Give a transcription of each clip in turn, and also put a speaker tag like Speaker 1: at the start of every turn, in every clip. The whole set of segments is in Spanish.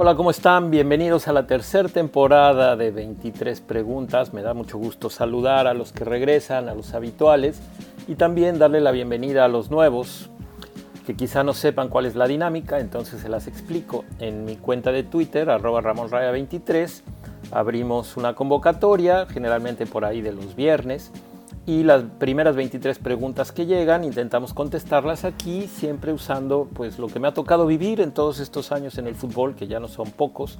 Speaker 1: Hola, ¿cómo están? Bienvenidos a la tercera temporada de 23 preguntas. Me da mucho gusto saludar a los que regresan, a los habituales y también darle la bienvenida a los nuevos que quizá no sepan cuál es la dinámica, entonces se las explico. En mi cuenta de Twitter, arroba ramonraya23, abrimos una convocatoria, generalmente por ahí de los viernes, y las primeras 23 preguntas que llegan intentamos contestarlas aquí, siempre usando pues lo que me ha tocado vivir en todos estos años en el fútbol, que ya no son pocos,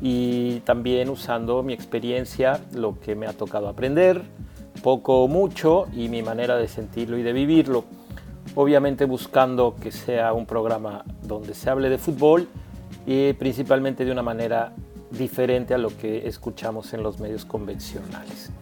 Speaker 1: y también usando mi experiencia, lo que me ha tocado aprender, poco o mucho, y mi manera de sentirlo y de vivirlo. Obviamente buscando que sea un programa donde se hable de fútbol y principalmente de una manera diferente a lo que escuchamos en los medios convencionales.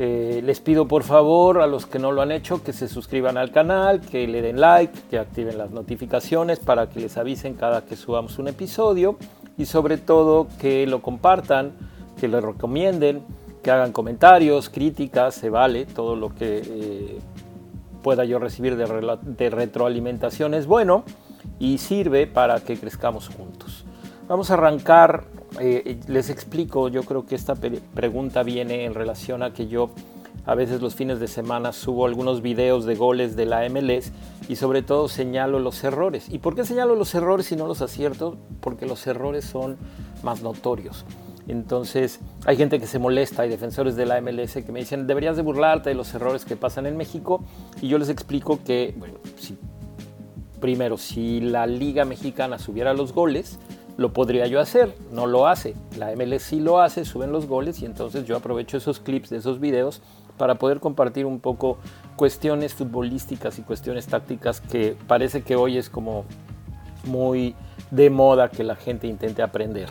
Speaker 1: Eh, les pido por favor a los que no lo han hecho que se suscriban al canal, que le den like, que activen las notificaciones para que les avisen cada que subamos un episodio y sobre todo que lo compartan, que lo recomienden, que hagan comentarios, críticas, se vale, todo lo que eh, pueda yo recibir de, de retroalimentación es bueno y sirve para que crezcamos juntos. Vamos a arrancar eh, les explico, yo creo que esta pregunta viene en relación a que yo a veces los fines de semana subo algunos videos de goles de la MLS y sobre todo señalo los errores. ¿Y por qué señalo los errores y no los acierto? Porque los errores son más notorios. Entonces hay gente que se molesta, hay defensores de la MLS que me dicen deberías de burlarte de los errores que pasan en México y yo les explico que, bueno, si, primero, si la liga mexicana subiera los goles, lo podría yo hacer, no lo hace. La MLS sí lo hace, suben los goles y entonces yo aprovecho esos clips de esos videos para poder compartir un poco cuestiones futbolísticas y cuestiones tácticas que parece que hoy es como muy de moda que la gente intente aprender.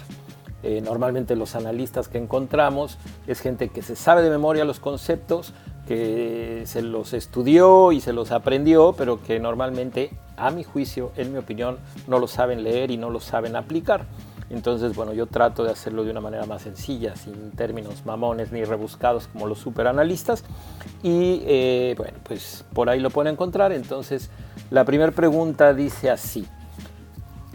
Speaker 1: Eh, normalmente los analistas que encontramos es gente que se sabe de memoria los conceptos, que se los estudió y se los aprendió, pero que normalmente, a mi juicio, en mi opinión, no lo saben leer y no lo saben aplicar. Entonces, bueno, yo trato de hacerlo de una manera más sencilla, sin términos mamones ni rebuscados como los superanalistas. Y eh, bueno, pues por ahí lo pueden encontrar. Entonces, la primera pregunta dice así.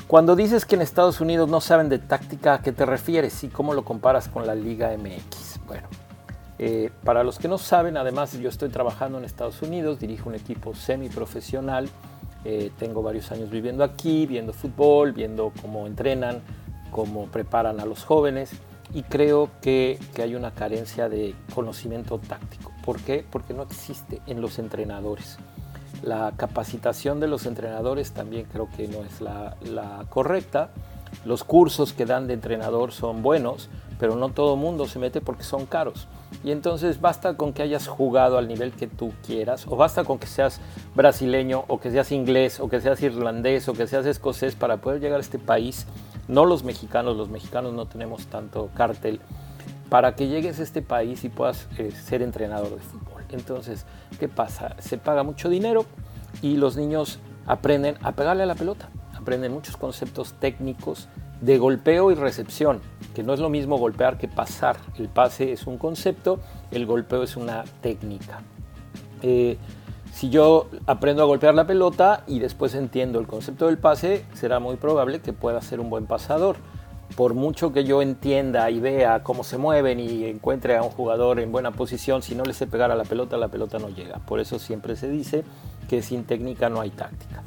Speaker 1: Cuando dices que en Estados Unidos no saben de táctica, ¿a qué te refieres y cómo lo comparas con la Liga MX? Bueno, eh, para los que no saben, además yo estoy trabajando en Estados Unidos, dirijo un equipo semiprofesional, eh, tengo varios años viviendo aquí, viendo fútbol, viendo cómo entrenan, cómo preparan a los jóvenes y creo que, que hay una carencia de conocimiento táctico. ¿Por qué? Porque no existe en los entrenadores. La capacitación de los entrenadores también creo que no es la, la correcta. Los cursos que dan de entrenador son buenos, pero no todo mundo se mete porque son caros. Y entonces basta con que hayas jugado al nivel que tú quieras, o basta con que seas brasileño, o que seas inglés, o que seas irlandés, o que seas escocés para poder llegar a este país. No los mexicanos, los mexicanos no tenemos tanto cártel, para que llegues a este país y puedas eh, ser entrenador de fútbol. Entonces, ¿qué pasa? Se paga mucho dinero y los niños aprenden a pegarle a la pelota, aprenden muchos conceptos técnicos de golpeo y recepción que no es lo mismo golpear que pasar. El pase es un concepto, el golpeo es una técnica. Eh, si yo aprendo a golpear la pelota y después entiendo el concepto del pase, será muy probable que pueda ser un buen pasador. Por mucho que yo entienda y vea cómo se mueven y encuentre a un jugador en buena posición, si no le sé pegar a la pelota, la pelota no llega. Por eso siempre se dice que sin técnica no hay táctica.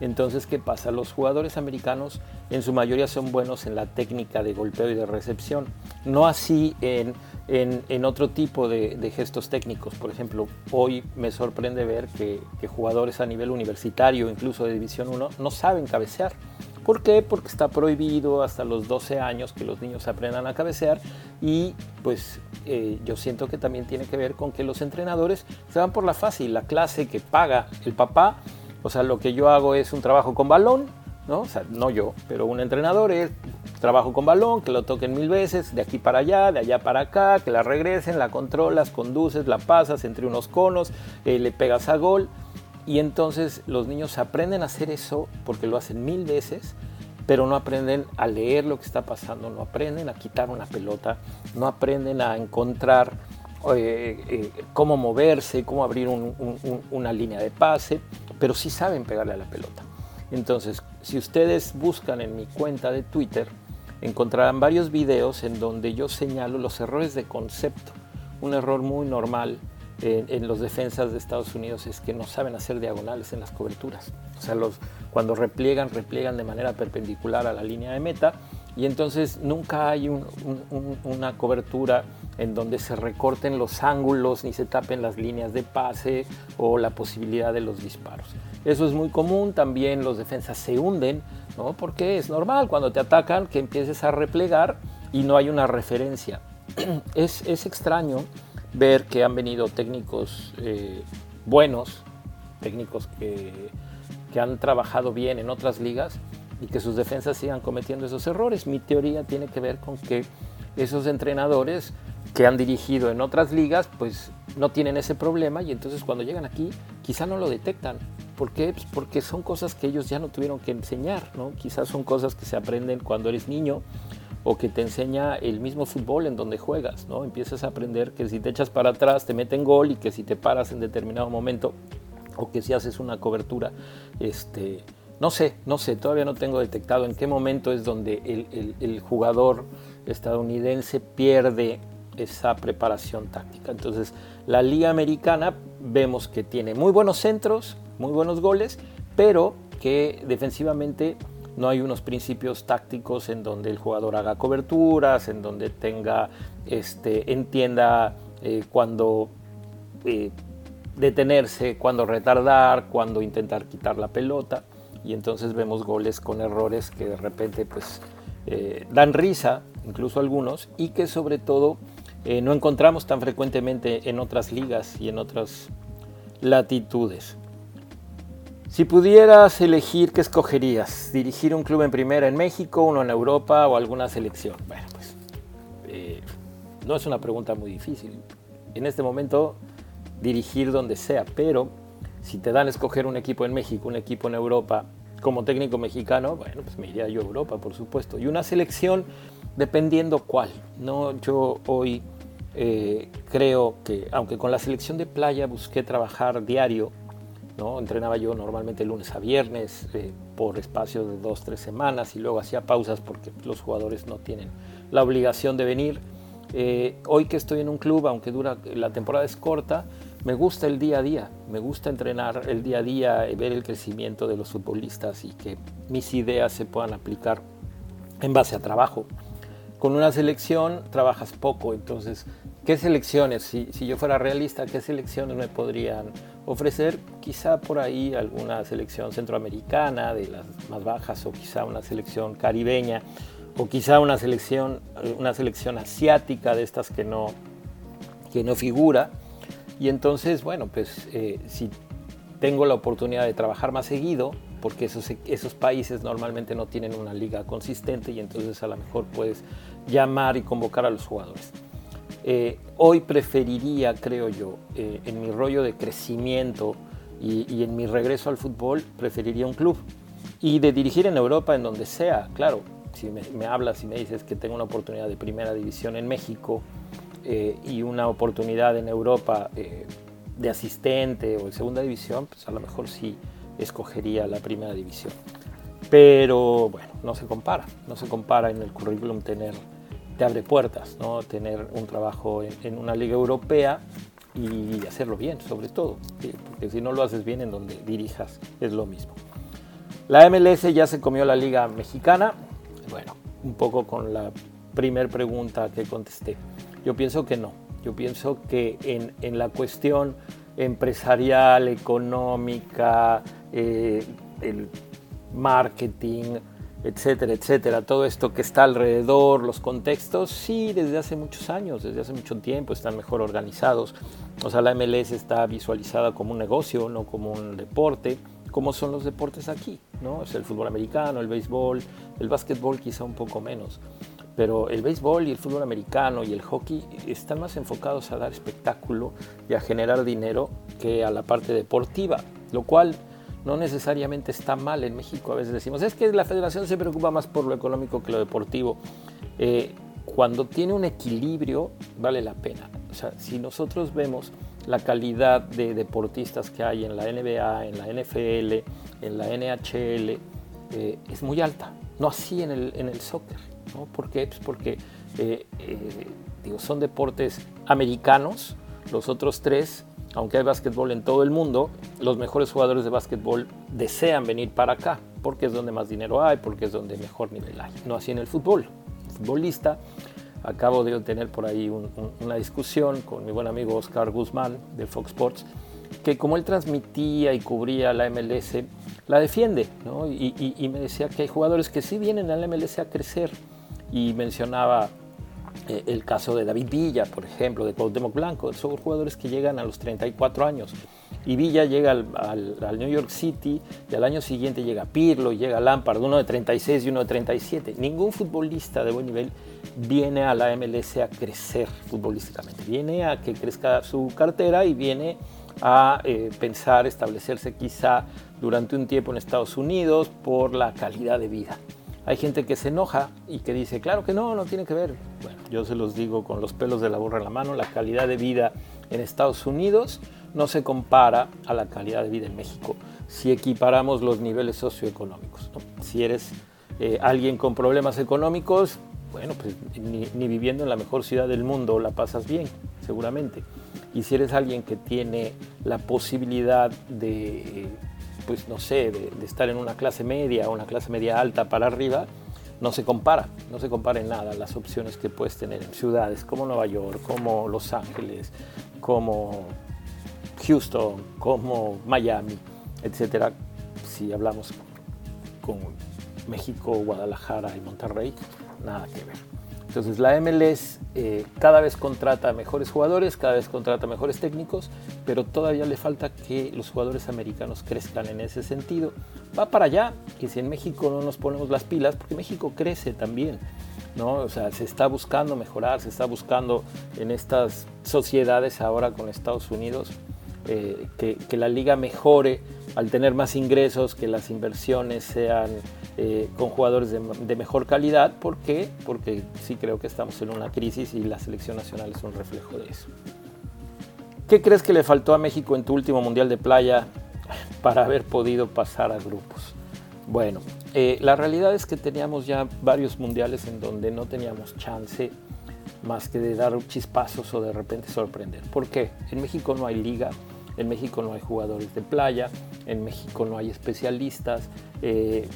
Speaker 1: Entonces, ¿qué pasa? Los jugadores americanos en su mayoría son buenos en la técnica de golpeo y de recepción, no así en, otro tipo de, gestos técnicos. Por ejemplo, hoy me sorprende ver que, jugadores a nivel universitario, incluso de División 1, no saben cabecear. ¿Por qué? Porque está prohibido hasta los 12 años que los niños aprendan a cabecear y pues eh, yo siento que también tiene que ver con que los entrenadores se van por la fácil, la clase que paga el papá o sea, lo que yo hago es un trabajo con balón, ¿no? O sea, no yo, pero un entrenador es trabajo con balón, que lo toquen mil veces, de aquí para allá, de allá para acá, que la regresen, la controlas, conduces, la pasas entre unos conos, eh, le pegas a gol. Y entonces los niños aprenden a hacer eso porque lo hacen mil veces, pero no aprenden a leer lo que está pasando, no aprenden a quitar una pelota, no aprenden a encontrar eh, eh, cómo moverse, cómo abrir una línea de pase pero sí saben pegarle a la pelota. Entonces, si ustedes buscan en mi cuenta de Twitter, encontrarán varios videos en donde yo señalo los errores de concepto. Un error muy normal en, los defensas de Estados Unidos es que no saben hacer diagonales en las coberturas. O sea, los, cuando repliegan, repliegan de manera perpendicular a la línea de meta y entonces nunca hay una cobertura en donde se recorten los ángulos ni se tapen las líneas de pase o la posibilidad de los disparos. Eso es muy común, también los defensas se hunden, ¿no? porque es normal cuando te atacan que empieces a replegar y no hay una referencia. es, es extraño ver que han venido técnicos eh, buenos, técnicos que, que, han trabajado bien en otras ligas y que sus defensas sigan cometiendo esos errores. Mi teoría tiene que ver con que esos entrenadores que han dirigido en otras ligas, pues no tienen ese problema y entonces cuando llegan aquí quizá no lo detectan. ¿Por qué? Pues porque son cosas que ellos ya no tuvieron que enseñar, ¿no? Quizás son cosas que se aprenden cuando eres niño o que te enseña el mismo fútbol en donde juegas, ¿no? Empiezas a aprender que si te echas para atrás te meten gol y que si te paras en determinado momento o que si haces una cobertura, este, no sé, no sé, todavía no tengo detectado en qué momento es donde el, jugador estadounidense pierde esa preparación táctica. Entonces, la liga americana vemos que tiene muy buenos centros, muy buenos goles, pero que defensivamente no hay unos principios tácticos en donde el jugador haga coberturas, en donde tenga, este, entienda eh, cuándo eh, detenerse, cuándo retardar, cuándo intentar quitar la pelota. Y entonces vemos goles con errores que de repente pues eh, dan risa, incluso algunos, y que sobre todo no encontramos tan frecuentemente en otras ligas y en otras latitudes. Si pudieras elegir, ¿qué escogerías? ¿Dirigir un club en primera en México, uno en Europa o alguna selección? Bueno, pues eh, no es una pregunta muy difícil. En este momento, dirigir donde sea, pero si te dan a escoger un equipo en México, un equipo en Europa, como técnico mexicano, bueno, pues me iría yo a Europa, por supuesto. Y una selección, dependiendo cuál. No, yo hoy eh, creo que, aunque con la selección de playa busqué trabajar diario, ¿no? Entrenaba yo normalmente lunes a viernes eh, por espacio de dos, tres semanas y luego hacía pausas porque los jugadores no tienen la obligación de venir. Eh, hoy que estoy en un club, aunque dura, la temporada es corta, me gusta el día a día, me gusta entrenar el día a día, ver el crecimiento de los futbolistas y que mis ideas se puedan aplicar en base a trabajo. Con una selección trabajas poco, entonces, ¿qué selecciones? Si, si yo fuera realista, ¿qué selecciones me podrían ofrecer quizá por ahí alguna selección centroamericana de las más bajas o quizá una selección caribeña o quizá una selección, una selección asiática de estas que no, que no figura. Y entonces, bueno, pues eh, si tengo la oportunidad de trabajar más seguido, porque esos, esos países normalmente no tienen una liga consistente y entonces a lo mejor puedes llamar y convocar a los jugadores. Eh, hoy preferiría, creo yo, eh, en mi rollo de crecimiento y, en mi regreso al fútbol, preferiría un club. Y de dirigir en Europa, en donde sea, claro, si me, hablas y me dices que tengo una oportunidad de primera división en México eh, y una oportunidad en Europa de asistente o de segunda división, pues a lo mejor sí escogería la primera división. Pero bueno, no se compara, no se compara en el currículum tener te abre puertas, ¿no? Tener un trabajo en, una liga europea y hacerlo bien, sobre todo, porque si no lo haces bien en donde dirijas es lo mismo. La MLS ya se comió la liga mexicana, bueno, un poco con la primer pregunta que contesté. Yo pienso que no, yo pienso que en, en la cuestión empresarial, económica, eh, el marketing, etcétera, etcétera, todo esto que está alrededor, los contextos, sí, desde hace muchos años, desde hace mucho tiempo están mejor organizados. O sea, la MLS está visualizada como un negocio, no como un deporte, como son los deportes aquí, ¿no? Es el fútbol americano, el béisbol, el básquetbol quizá un poco menos. Pero el béisbol y el fútbol americano y el hockey están más enfocados a dar espectáculo y a generar dinero que a la parte deportiva, lo cual no necesariamente está mal en México. A veces decimos, es que la federación se preocupa más por lo económico que lo deportivo. Eh, cuando tiene un equilibrio, vale la pena. O sea, si nosotros vemos la calidad de deportistas que hay en la NBA, en la NFL, en la NHL, eh, es muy alta. no así en el, en el soccer. ¿No? ¿Por qué? Pues porque eh, eh, digo, son deportes americanos, los otros tres, aunque hay básquetbol en todo el mundo, los mejores jugadores de básquetbol desean venir para acá, porque es donde más dinero hay, porque es donde mejor nivel hay. No así en el fútbol. futbolista, acabo de tener por ahí una discusión con mi buen amigo Oscar Guzmán de Fox Sports, que como él transmitía y cubría la MLS, la defiende, ¿no? y, y, me decía que hay jugadores que sí vienen a la MLS a crecer, y mencionaba eh, el caso de David Villa, por ejemplo, de Cuauhtémoc Blanco, son jugadores que llegan a los 34 años, y Villa llega al, New York City y al año siguiente llega Pirlo, llega Lampard, uno de 36 y uno de 37. Ningún futbolista de buen nivel viene a la MLS a crecer futbolísticamente, viene a que crezca su cartera y viene a eh, pensar establecerse quizá durante un tiempo en Estados Unidos por la calidad de vida. Hay gente que se enoja y que dice, claro que no, no tiene que ver. Bueno, yo se los digo con los pelos de la burra en la mano, la calidad de vida en Estados Unidos no se compara a la calidad de vida en México si equiparamos los niveles socioeconómicos. Si eres eh, alguien con problemas económicos, bueno, pues ni, viviendo en la mejor ciudad del mundo la pasas bien, seguramente. Y si eres alguien que tiene la posibilidad de, pues no sé, de, estar en una clase media o una clase media alta para arriba, no se compara, no se compara en nada las opciones que puedes tener en ciudades como Nueva York, como Los Ángeles, como Houston, como Miami, etcétera, si hablamos con México, Guadalajara y Monterrey, nada que ver. Entonces la MLS eh, cada vez contrata mejores jugadores, cada vez contrata mejores técnicos, pero todavía le falta que los jugadores americanos crezcan en ese sentido. Va para allá, y si en México no nos ponemos las pilas, porque México crece también, ¿no? O sea, se está buscando mejorar, se está buscando en estas sociedades ahora con Estados Unidos eh, que, la liga mejore al tener más ingresos, que las inversiones sean eh, con jugadores de, mejor calidad. ¿Por qué? Porque sí creo que estamos en una crisis y la selección nacional es un reflejo de eso. ¿Qué crees que le faltó a México en tu último Mundial de Playa para haber podido pasar a grupos? Bueno, eh, la realidad es que teníamos ya varios mundiales en donde no teníamos chance más que de dar chispazos o de repente sorprender. ¿Por qué? En México no hay liga, en México no hay jugadores de playa, en México no hay especialistas. Eh,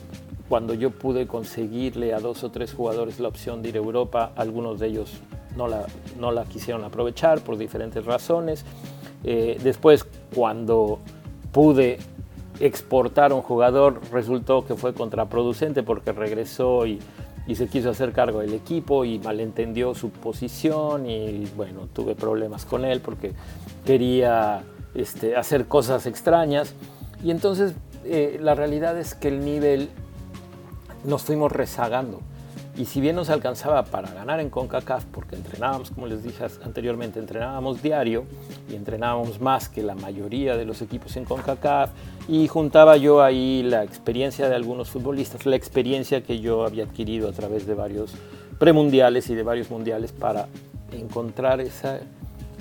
Speaker 1: cuando yo pude conseguirle a dos o tres jugadores la opción de ir a Europa, algunos de ellos no la, no la quisieron aprovechar por diferentes razones. Eh, después, cuando pude exportar a un jugador, resultó que fue contraproducente porque regresó y, y se quiso hacer cargo del equipo y malentendió su posición y bueno, tuve problemas con él porque quería este, hacer cosas extrañas. Y entonces eh, la realidad es que el nivel nos fuimos rezagando. Y si bien nos alcanzaba para ganar en CONCACAF, porque entrenábamos, como les dije anteriormente, entrenábamos diario y entrenábamos más que la mayoría de los equipos en CONCACAF, y juntaba yo ahí la experiencia de algunos futbolistas, la experiencia que yo había adquirido a través de varios premundiales y de varios mundiales para encontrar esa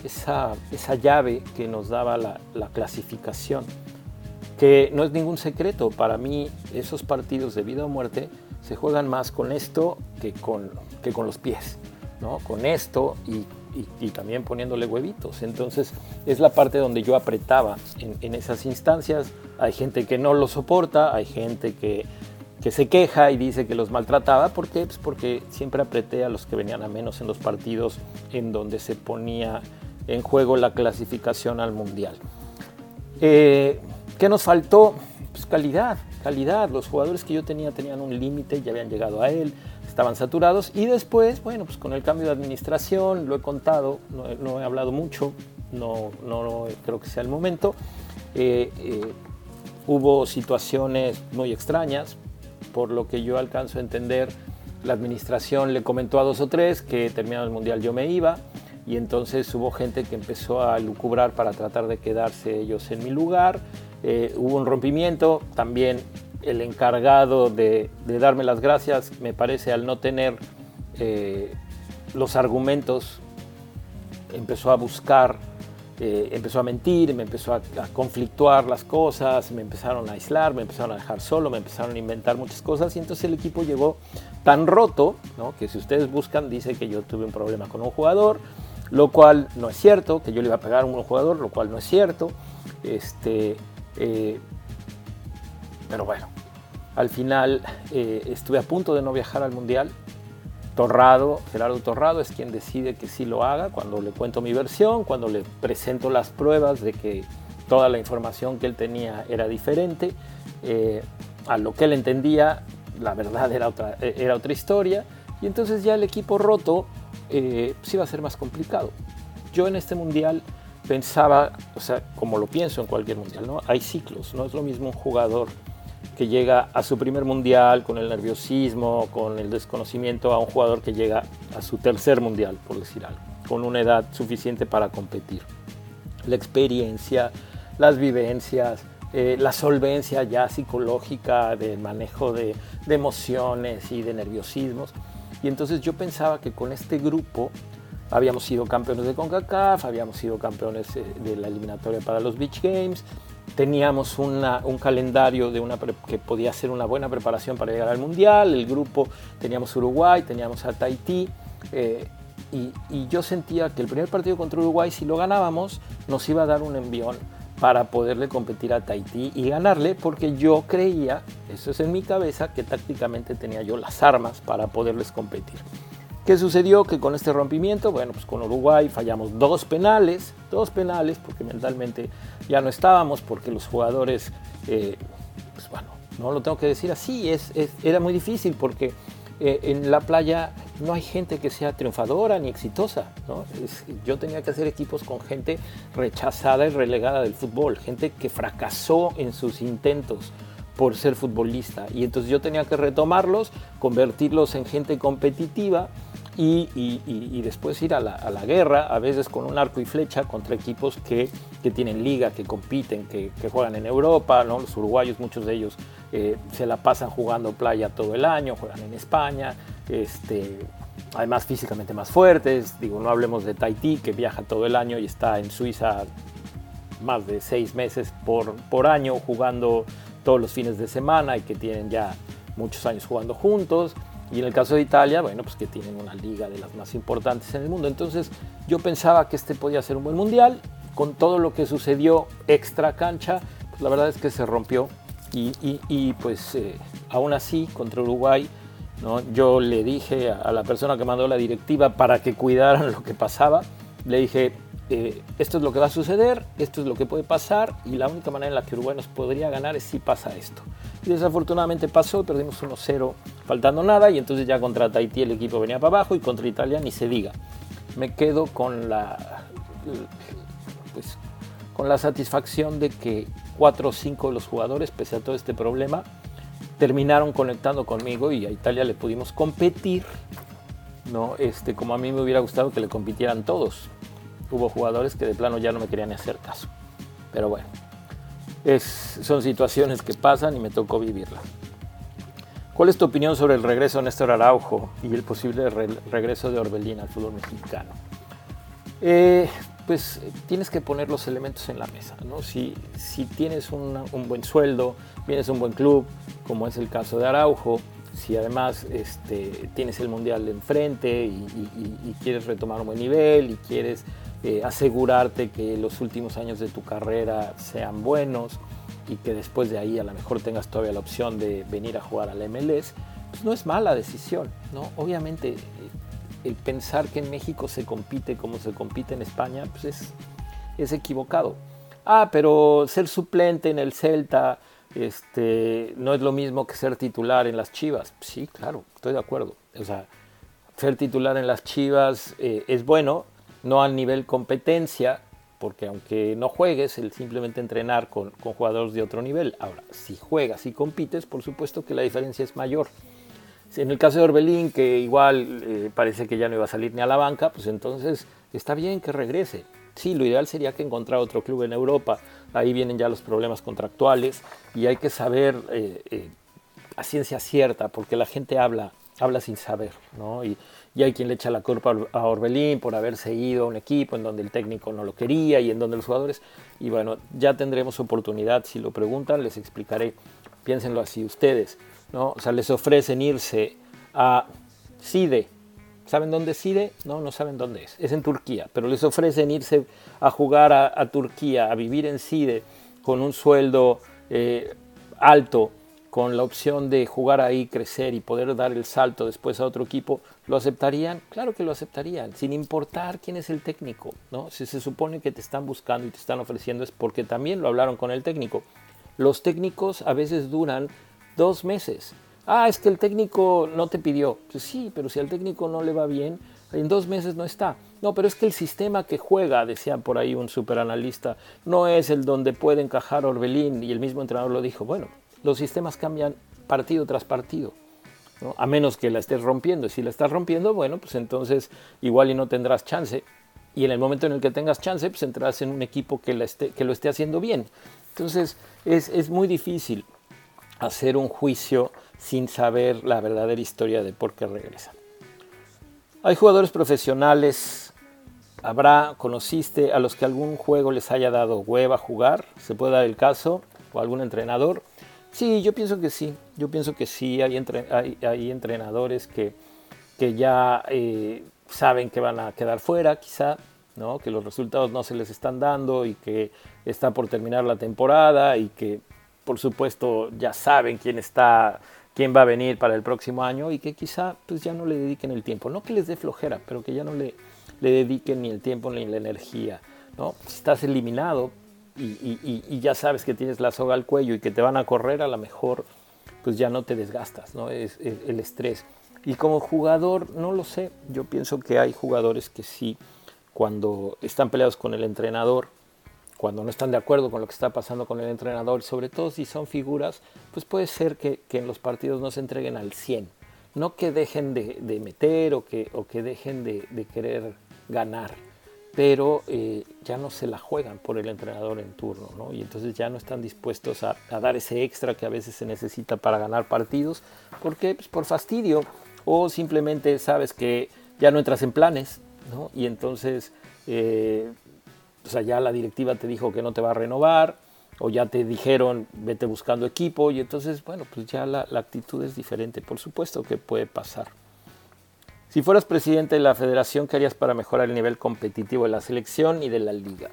Speaker 1: esa, esa llave que nos daba la, la, clasificación, que no es ningún secreto, para mí esos partidos de vida o muerte se juegan más con esto que con, que con los pies, ¿no? con esto y, y, también poniéndole huevitos. Entonces es la parte donde yo apretaba en, en esas instancias. Hay gente que no lo soporta, hay gente que, que se queja y dice que los maltrataba. ¿Por qué? Pues porque siempre apreté a los que venían a menos en los partidos en donde se ponía en juego la clasificación al Mundial. Eh, ¿Qué nos faltó? Pues calidad, calidad. Los jugadores que yo tenía tenían un límite, ya habían llegado a él, estaban saturados. Y después, bueno, pues con el cambio de administración, lo he contado, no, he hablado mucho, no, no, creo que sea el momento. Eh, eh, hubo situaciones muy extrañas, por lo que yo alcanzo a entender, la administración le comentó a dos o tres que terminado el Mundial yo me iba y entonces hubo gente que empezó a lucubrar para tratar de quedarse ellos en mi lugar. Eh, hubo un rompimiento, también el encargado de, darme las gracias, me parece, al no tener eh, los argumentos, empezó a buscar eh, empezó a mentir, me empezó a, conflictuar las cosas, me empezaron a aislar, me empezaron a dejar solo, me empezaron a inventar muchas cosas y entonces el equipo llegó tan roto, que si ustedes buscan dice que yo tuve un problema con un jugador, lo cual no es cierto, que yo le iba a pegar a un jugador, lo cual no es cierto, este, eh, pero bueno, al final eh, estuve a punto de no viajar al Mundial, Torrado, Gerardo Torrado es quien decide que sí lo haga cuando le cuento mi versión, cuando le presento las pruebas de que toda la información que él tenía era diferente, eh, a lo que él entendía, la verdad era otra, eh, era otra historia, y entonces ya el equipo roto eh, sí iba a ser más complicado. Yo en este mundial pensaba, o sea, como lo pienso en cualquier mundial, ¿no? Hay ciclos, no es lo mismo un jugador que llega a su primer mundial con el nerviosismo, con el desconocimiento, a un jugador que llega a su tercer mundial, por decir algo, con una edad suficiente para competir. La experiencia, las vivencias, eh, la solvencia ya psicológica del manejo de, emociones y de nerviosismos. Y entonces yo pensaba que con este grupo habíamos sido campeones de CONCACAF, habíamos sido campeones eh, de la eliminatoria para los Beach Games, teníamos un calendario de una que podía ser una buena preparación para llegar al Mundial, el grupo teníamos Uruguay, teníamos a Tahití, eh, y, yo sentía que el primer partido contra Uruguay, si lo ganábamos, nos iba a dar un envión para poderle competir a Tahití y ganarle, porque yo creía, eso es en mi cabeza, que tácticamente tenía yo las armas para poderles competir. ¿Qué sucedió? Que con este rompimiento, bueno, pues con Uruguay fallamos dos penales, dos penales, porque mentalmente ya no estábamos, porque los jugadores, eh, pues bueno, no lo tengo que decir así, es, era muy difícil porque eh, en la playa no hay gente que sea triunfadora ni exitosa. ¿no? yo tenía que hacer equipos con gente rechazada y relegada del fútbol, gente que fracasó en sus intentos por ser futbolista. Y entonces yo tenía que retomarlos, convertirlos en gente competitiva y, después ir a la, guerra, a veces con un arco y flecha contra equipos que, tienen liga, que compiten, que, juegan en Europa, ¿no? los uruguayos, muchos de ellos eh, se la pasan jugando playa todo el año, juegan en España, este, además físicamente más fuertes, digo, no hablemos de Tahití, que viaja todo el año y está en Suiza más de seis meses por, por año jugando todos los fines de semana y que tienen ya muchos años jugando juntos. Y en el caso de Italia, bueno, pues que tienen una liga de las más importantes en el mundo. Entonces yo pensaba que este podía ser un buen mundial. Con todo lo que sucedió extra cancha, pues la verdad es que se rompió. Y, pues eh, aún así, contra Uruguay, ¿no? yo le dije a la persona que mandó la directiva para que cuidaran lo que pasaba, le dije, esto es lo que va a suceder, esto es lo que puede pasar y la única manera en la que Uruguay nos podría ganar es si pasa esto. Y desafortunadamente pasó, perdimos 1-0 faltando nada y entonces ya contra Tahití el equipo venía para abajo y contra Italia ni se diga. Me quedo con la, pues, con la satisfacción de que 4 o 5 de los jugadores, pese a todo este problema, terminaron conectando conmigo y a Italia le pudimos competir, ¿no? este, como a mí me hubiera gustado que le compitieran todos hubo jugadores que de plano ya no me querían hacer caso. Pero bueno, son situaciones que pasan y me tocó vivirla. ¿Cuál es tu opinión sobre el regreso de Néstor Araujo y el posible regreso de Orbelín al fútbol mexicano? Eh, pues tienes que poner los elementos en la mesa. ¿no? Si, tienes un buen sueldo, vienes a un buen club, como es el caso de Araujo, si además este, tienes el mundial enfrente y, y, quieres retomar un buen nivel y quieres eh, asegurarte que los últimos años de tu carrera sean buenos y que después de ahí a lo mejor tengas todavía la opción de venir a jugar al MLS, pues no es mala decisión, ¿no? Obviamente eh, el pensar que en México se compite como se compite en España, pues es, es equivocado. Ah, pero ser suplente en el Celta este, no es lo mismo que ser titular en las Chivas. Sí, claro, estoy de acuerdo. O sea, ser titular en las Chivas eh, es bueno, no al nivel competencia, porque aunque no juegues, el simplemente entrenar con, jugadores de otro nivel. Ahora, si juegas y compites, por supuesto que la diferencia es mayor. En el caso de Orbelín, que igual eh, parece que ya no iba a salir ni a la banca, pues entonces está bien que regrese. Sí, lo ideal sería que encontrara otro club en Europa. Ahí vienen ya los problemas contractuales y hay que saber eh, eh, a ciencia cierta, porque la gente habla habla sin saber, ¿no? Y, y, hay quien le echa la culpa a Orbelín por haberse ido a un equipo en donde el técnico no lo quería y en donde los jugadores, y bueno, ya tendremos oportunidad, si lo preguntan, les explicaré, piénsenlo así ustedes, ¿no? O sea, les ofrecen irse a CIDE, ¿Saben dónde es CIDE? No, no saben dónde es. Es en Turquía, pero les ofrecen irse a jugar a, Turquía, a vivir en CIDE con un sueldo eh, alto con la opción de jugar ahí, crecer y poder dar el salto después a otro equipo, ¿lo aceptarían? Claro que lo aceptarían, sin importar quién es el técnico, ¿no? Si se supone que te están buscando y te están ofreciendo es porque también lo hablaron con el técnico. Los técnicos a veces duran dos meses. Ah, es que el técnico no te pidió. Pues sí, pero si al técnico no le va bien, en dos meses no está. No, pero es que el sistema que juega, decía por ahí un superanalista, no es el donde puede encajar Orbelín y el mismo entrenador lo dijo. Bueno, los sistemas cambian partido tras partido. A menos que la estés rompiendo. Si la estás rompiendo, bueno, pues entonces igual y no tendrás chance. Y en el momento en el que tengas chance, pues entrarás en un equipo que lo esté haciendo bien. Entonces es, es muy difícil hacer un juicio sin saber la verdadera historia de por qué regresan. Hay jugadores profesionales, habrá, conociste a los que algún juego les haya dado hueva jugar, se puede dar el caso, o algún entrenador. Sí, yo pienso que sí, yo pienso que sí, hay, hay, entrenadores que, que ya eh, saben que van a quedar fuera, quizá, ¿no? que los resultados no se les están dando y que está por terminar la temporada y que por supuesto ya saben quién está, quién va a venir para el próximo año y que quizá pues ya no le dediquen el tiempo, no que les dé flojera, pero que ya no le, le dediquen ni el tiempo ni la energía, ¿no? Si estás eliminado, y, ya sabes que tienes la soga al cuello y que te van a correr, a lo mejor pues ya no te desgastas, ¿no? Es, el estrés. Y como jugador, no lo sé, yo pienso que hay jugadores que sí, cuando están peleados con el entrenador, cuando no están de acuerdo con lo que está pasando con el entrenador, sobre todo si son figuras, pues puede ser que, en los partidos no se entreguen al 100. No que dejen de, meter o que, o que dejen de, de querer ganar, pero eh, ya no se la juegan por el entrenador en turno, ¿no? Y entonces ya no están dispuestos a, dar ese extra que a veces se necesita para ganar partidos, porque pues, por fastidio o simplemente sabes que ya no entras en planes, ¿no? Y entonces, eh, ya la directiva te dijo que no te va a renovar, o ya te dijeron vete buscando equipo, y entonces, bueno, pues ya la actitud es diferente, por supuesto que puede pasar. Si fueras presidente de la federación, ¿qué harías para mejorar el nivel competitivo de la selección y de la liga?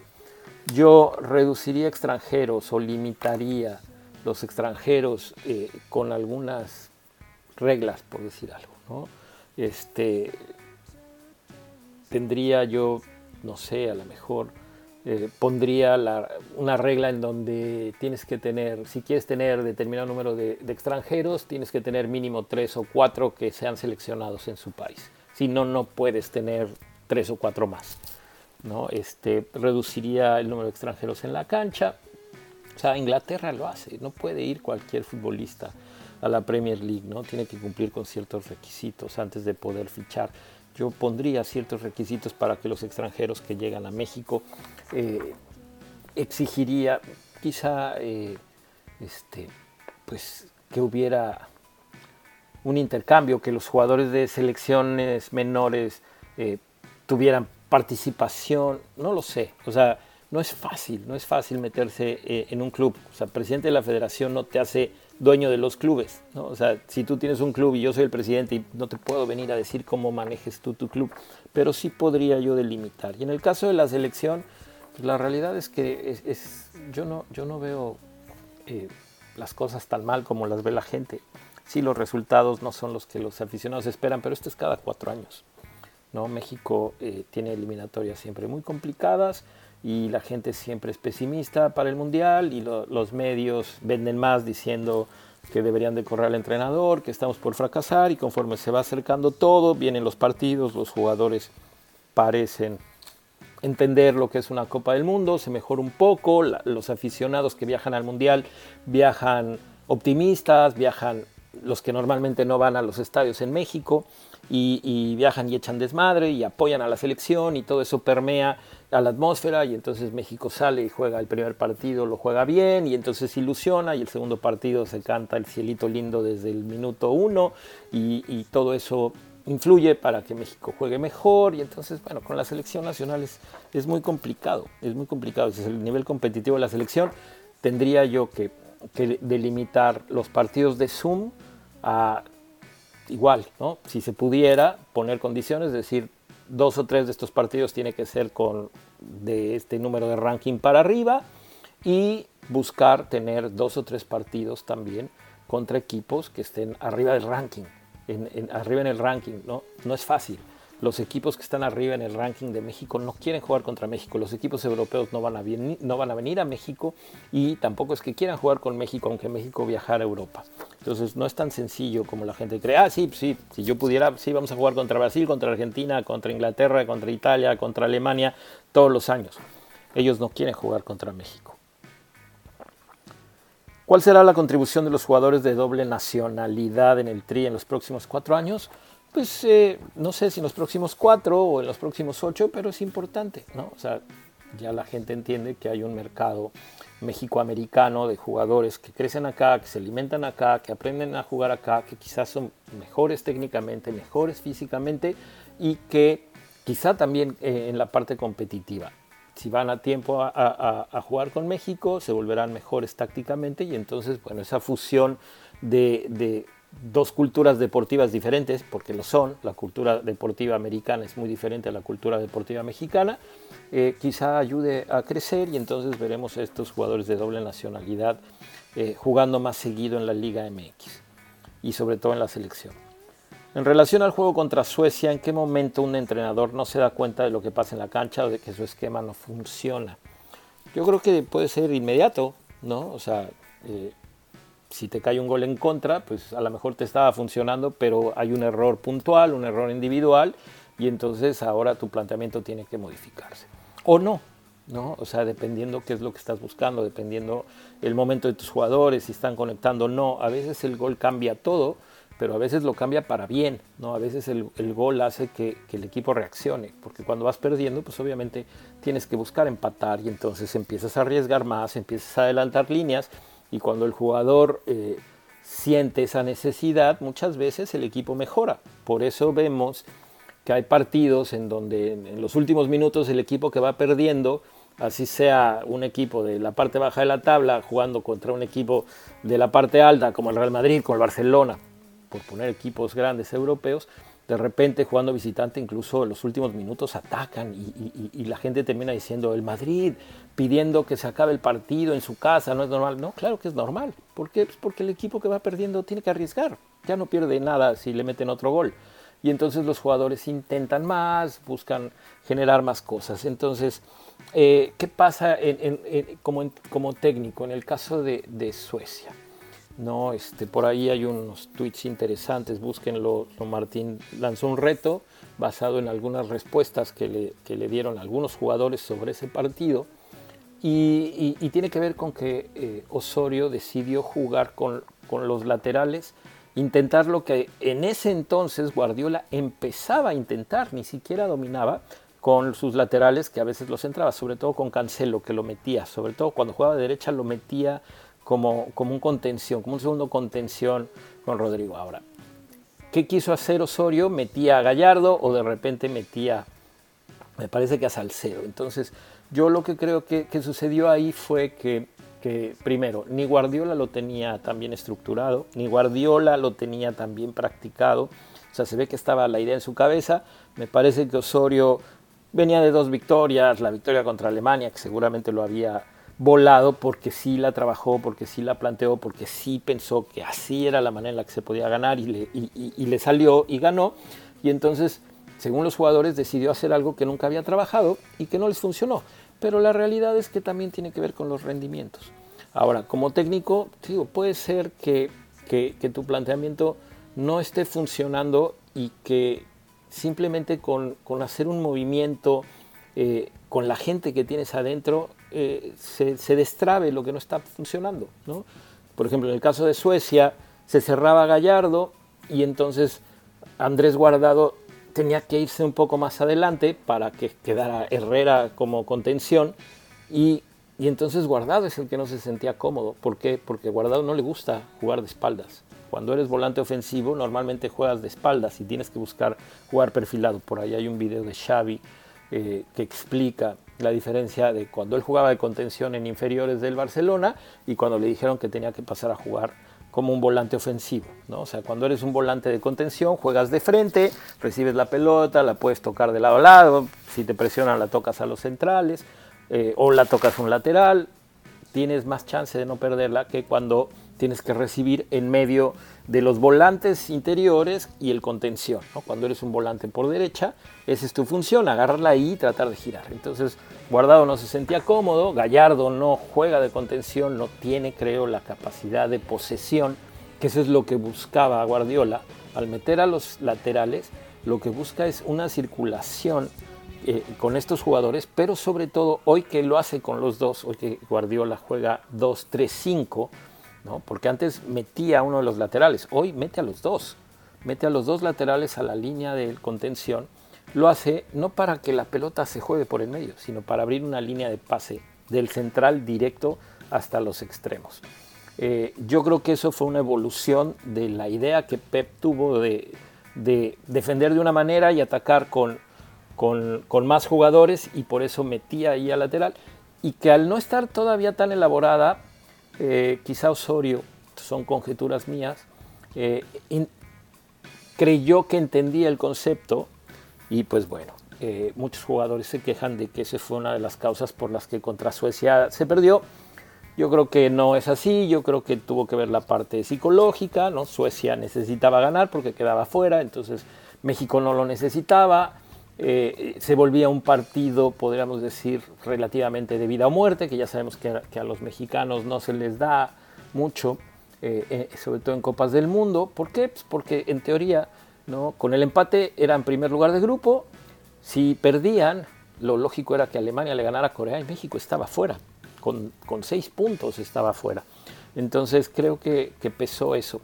Speaker 1: Yo reduciría extranjeros o limitaría los extranjeros eh, con algunas reglas, por decir algo. Este, tendría yo, no sé, a lo mejor eh, pondría una regla en donde tienes que tener, si quieres tener determinado número de, extranjeros, tienes que tener mínimo tres o cuatro que sean seleccionados en su país. Si no, no puedes tener tres o cuatro más. ¿no? Este, reduciría el número de extranjeros en la cancha. O sea, Inglaterra lo hace, no puede ir cualquier futbolista a la Premier League, ¿no? Tiene que cumplir con ciertos requisitos antes de poder fichar yo pondría ciertos requisitos para que los extranjeros que llegan a México eh, exigiría quizá eh, este, pues, que hubiera un intercambio, que los jugadores de selecciones menores eh, tuvieran participación, no lo sé, o sea, no es fácil, no es fácil meterse en un club, o sea, presidente de la federación no te hace dueño de los clubes. ¿no? O sea, si tú tienes un club y yo soy el presidente y no te puedo venir a decir cómo manejes tú tu club, pero sí podría yo delimitar. Y en el caso de la selección, pues la realidad es que es, yo, no, yo no veo eh, las cosas tan mal como las ve la gente. Sí, los resultados no son los que los aficionados esperan, pero esto es cada cuatro años. ¿no? México eh, tiene eliminatorias siempre muy complicadas y la gente siempre es pesimista para el Mundial y los medios venden más diciendo que deberían de correr al entrenador, que estamos por fracasar y conforme se va acercando todo, vienen los partidos, los jugadores parecen entender lo que es una Copa del Mundo, se mejora un poco, los aficionados que viajan al Mundial viajan optimistas, viajan los que normalmente no van a los estadios en México y, viajan y echan desmadre y apoyan a la selección y todo eso permea a la atmósfera y entonces México sale y juega el primer partido, lo juega bien y entonces ilusiona y el segundo partido se canta el cielito lindo desde el minuto uno y, todo eso influye para que México juegue mejor y entonces, bueno, con la selección nacional es, es muy complicado, es muy complicado, es el nivel competitivo de la selección, tendría yo que que delimitar los partidos de Zoom a igual, ¿no? Si se pudiera poner condiciones, es decir, dos o tres de estos partidos tiene que ser con de este número de ranking para arriba y buscar tener dos o tres partidos también contra equipos que estén arriba del ranking, en, arriba en el ranking, ¿no? No es fácil los equipos que están arriba en el ranking de México no quieren jugar contra México. Los equipos europeos no van a, no van a venir a México y tampoco es que quieran jugar con México, aunque México viajara a Europa. Entonces no es tan sencillo como la gente cree. Ah, sí, sí, si yo pudiera, sí, vamos a jugar contra Brasil, contra Argentina, contra Inglaterra, contra Italia, contra Alemania, todos los años. Ellos no quieren jugar contra México. ¿Cuál será la contribución de los jugadores de doble nacionalidad en el TRI en los próximos cuatro años? Pues eh, no sé si en los próximos cuatro o en los próximos ocho, pero es importante, ¿no? O sea, ya la gente entiende que hay un mercado mexicoamericano de jugadores que crecen acá, que se alimentan acá, que aprenden a jugar acá, que quizás son mejores técnicamente, mejores físicamente y que quizá también eh, en la parte competitiva. Si van a tiempo a, jugar con México, se volverán mejores tácticamente y entonces, bueno, esa fusión de dos culturas deportivas diferentes, porque lo son, la cultura deportiva americana es muy diferente a la cultura deportiva mexicana, eh, quizá ayude a crecer y entonces veremos a estos jugadores de doble nacionalidad eh, jugando más seguido en la Liga MX y sobre todo en la selección. En relación al juego contra Suecia, ¿en qué momento un entrenador no se da cuenta de lo que pasa en la cancha o de que su esquema no funciona? Yo creo que puede ser inmediato, ¿no? O sea, eh, si te cae un gol en contra, pues a lo mejor te estaba funcionando, pero hay un error puntual, un error individual, y entonces ahora tu planteamiento tiene que modificarse. O no, ¿no? O sea, dependiendo qué es lo que estás buscando, dependiendo el momento de tus jugadores, si están conectando o no. A veces el gol cambia todo, pero a veces lo cambia para bien, ¿no? A veces el, gol hace que, que, el equipo reaccione, porque cuando vas perdiendo, pues obviamente tienes que buscar empatar y entonces empiezas a arriesgar más, empiezas a adelantar líneas y cuando el jugador eh, siente esa necesidad, muchas veces el equipo mejora. Por eso vemos que hay partidos en donde en los últimos minutos el equipo que va perdiendo, así sea un equipo de la parte baja de la tabla jugando contra un equipo de la parte alta como el Real Madrid, con el Barcelona, por poner equipos grandes europeos, de repente jugando visitante incluso en los últimos minutos atacan y, la gente termina diciendo el Madrid pidiendo que se acabe el partido en su casa, no es normal. No, claro que es normal. ¿Por qué? Pues porque el equipo que va perdiendo tiene que arriesgar. Ya no pierde nada si le meten otro gol. Y entonces los jugadores intentan más, buscan generar más cosas. Entonces, eh, ¿qué pasa como, como, técnico en el caso de Suecia? No, este, por ahí hay unos tweets interesantes, búsquenlo. Martín lanzó un reto basado en algunas respuestas que le, le dieron algunos jugadores sobre ese partido y, tiene que ver con que eh, Osorio decidió jugar con, con los laterales, intentar lo que en ese entonces Guardiola empezaba a intentar, ni siquiera dominaba, con sus laterales que a veces los entraba, sobre todo con Cancelo que lo metía, sobre todo cuando jugaba de derecha lo metía como, como un contención, como un segundo contención con Rodrigo. Ahora, ¿qué quiso hacer Osorio? Metía a Gallardo o de repente metía, me parece que a Salcedo. Entonces, yo lo que creo que, sucedió ahí fue que, que, primero, ni Guardiola lo tenía tan bien estructurado, ni Guardiola lo tenía tan bien practicado. O sea, se ve que estaba la idea en su cabeza. Me parece que Osorio venía de dos victorias, la victoria contra Alemania, que seguramente lo había volado porque sí la trabajó, porque sí la planteó, porque sí pensó que así era la manera en la que se podía ganar y le, y, le salió y ganó. Y entonces, según los jugadores, decidió hacer algo que nunca había trabajado y que no les funcionó. Pero la realidad es que también tiene que ver con los rendimientos. Ahora, como técnico, digo, puede ser que, que, tu planteamiento no esté funcionando y que simplemente con, con hacer un movimiento eh, con la gente que tienes adentro eh, se, destrabe lo que no está funcionando. ¿no? Por ejemplo, en el caso de Suecia, se cerraba Gallardo y entonces Andrés Guardado tenía que irse un poco más adelante para que quedara Herrera como contención y, entonces Guardado es el que no se sentía cómodo. ¿Por qué? Porque Guardado no le gusta jugar de espaldas. Cuando eres volante ofensivo normalmente juegas de espaldas y tienes que buscar jugar perfilado. Por ahí hay un video de Xavi eh, que explica la diferencia de cuando él jugaba de contención en inferiores del Barcelona y cuando le dijeron que tenía que pasar a jugar como un volante ofensivo. ¿no? O sea, cuando eres un volante de contención, juegas de frente, recibes la pelota, la puedes tocar de lado a lado, si te presionan la tocas a los centrales eh, o la tocas un lateral, tienes más chance de no perderla que cuando tienes que recibir en medio de los volantes interiores y el contención. Cuando eres un volante por derecha, esa es tu función, agarrarla ahí y tratar de girar. Entonces, Guardado no se sentía cómodo, Gallardo no juega de contención, no tiene, creo, la capacidad de posesión, que eso es lo que buscaba Guardiola. Al meter a los laterales, lo que busca es una circulación eh, con estos jugadores, pero sobre todo hoy que lo hace con los dos, hoy que Guardiola juega 2-3-5, porque antes metía a uno de los laterales, hoy mete a los dos, mete a los dos laterales a la línea de contención. Lo hace no para que la pelota se juegue por el medio, sino para abrir una línea de pase del central directo hasta los extremos. Eh, yo creo que eso fue una evolución de la idea que Pep tuvo de, defender de una manera y atacar con, con, más jugadores y por eso metía ahí a lateral. Y que al no estar todavía tan elaborada, eh, quizá Osorio, son conjeturas mías, eh, creyó que entendía el concepto y pues bueno, eh, muchos jugadores se quejan de que esa fue una de las causas por las que contra Suecia se perdió. Yo creo que no es así, yo creo que tuvo que ver la parte psicológica, ¿no? Suecia necesitaba ganar porque quedaba fuera, entonces México no lo necesitaba, eh, se volvía un partido, podríamos decir, relativamente de vida o muerte, que ya sabemos que, a los mexicanos no se les da mucho, eh, sobre todo en Copas del Mundo. ¿Por qué? Pues porque en teoría con el empate eran primer lugar de grupo. Si perdían, lo lógico era que Alemania le ganara a Corea y México estaba fuera. Con, seis puntos estaba fuera. Entonces creo que, pesó eso.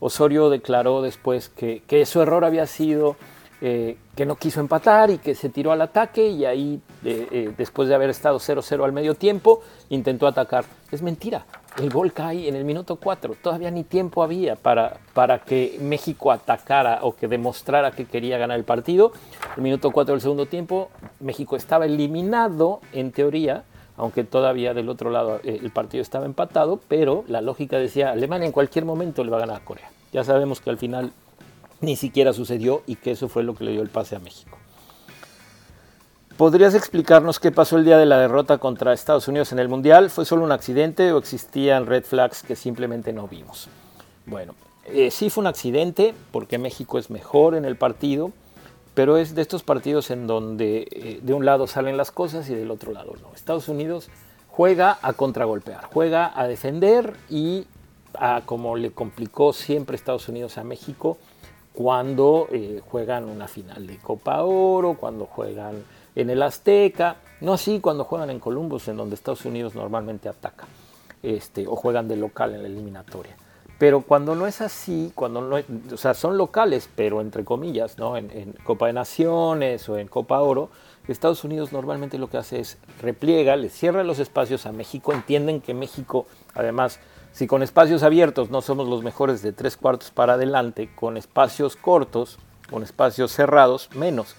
Speaker 1: Osorio declaró después que, su error había sido eh, que no quiso empatar y que se tiró al ataque y ahí, eh, eh, después de haber estado 0-0 al medio tiempo, intentó atacar. Es mentira el gol cae en el minuto 4. Todavía ni tiempo había para, para que México atacara o que demostrara que quería ganar el partido. El minuto 4 del segundo tiempo, México estaba eliminado en teoría, aunque todavía del otro lado el partido estaba empatado, pero la lógica decía, Alemania en cualquier momento le va a ganar a Corea. Ya sabemos que al final ni siquiera sucedió y que eso fue lo que le dio el pase a México. ¿Podrías explicarnos qué pasó el día de la derrota contra Estados Unidos en el Mundial? ¿Fue solo un accidente o existían red flags que simplemente no vimos? Bueno, eh, sí fue un accidente porque México es mejor en el partido, pero es de estos partidos en donde eh, de un lado salen las cosas y del otro lado no. Estados Unidos juega a contragolpear, juega a defender y a como le complicó siempre Estados Unidos a México cuando eh, juegan una final de Copa Oro, cuando juegan en el Azteca, no así cuando juegan en Columbus, en donde Estados Unidos normalmente ataca, este, o juegan de local en la eliminatoria. Pero cuando no es así, cuando no, o sea, son locales, pero entre comillas, ¿no? En, Copa de Naciones o en Copa Oro, Estados Unidos normalmente lo que hace es repliega, le cierra los espacios a México, entienden que México, además, si con espacios abiertos no somos los mejores de tres cuartos para adelante, con espacios cortos, con espacios cerrados, menos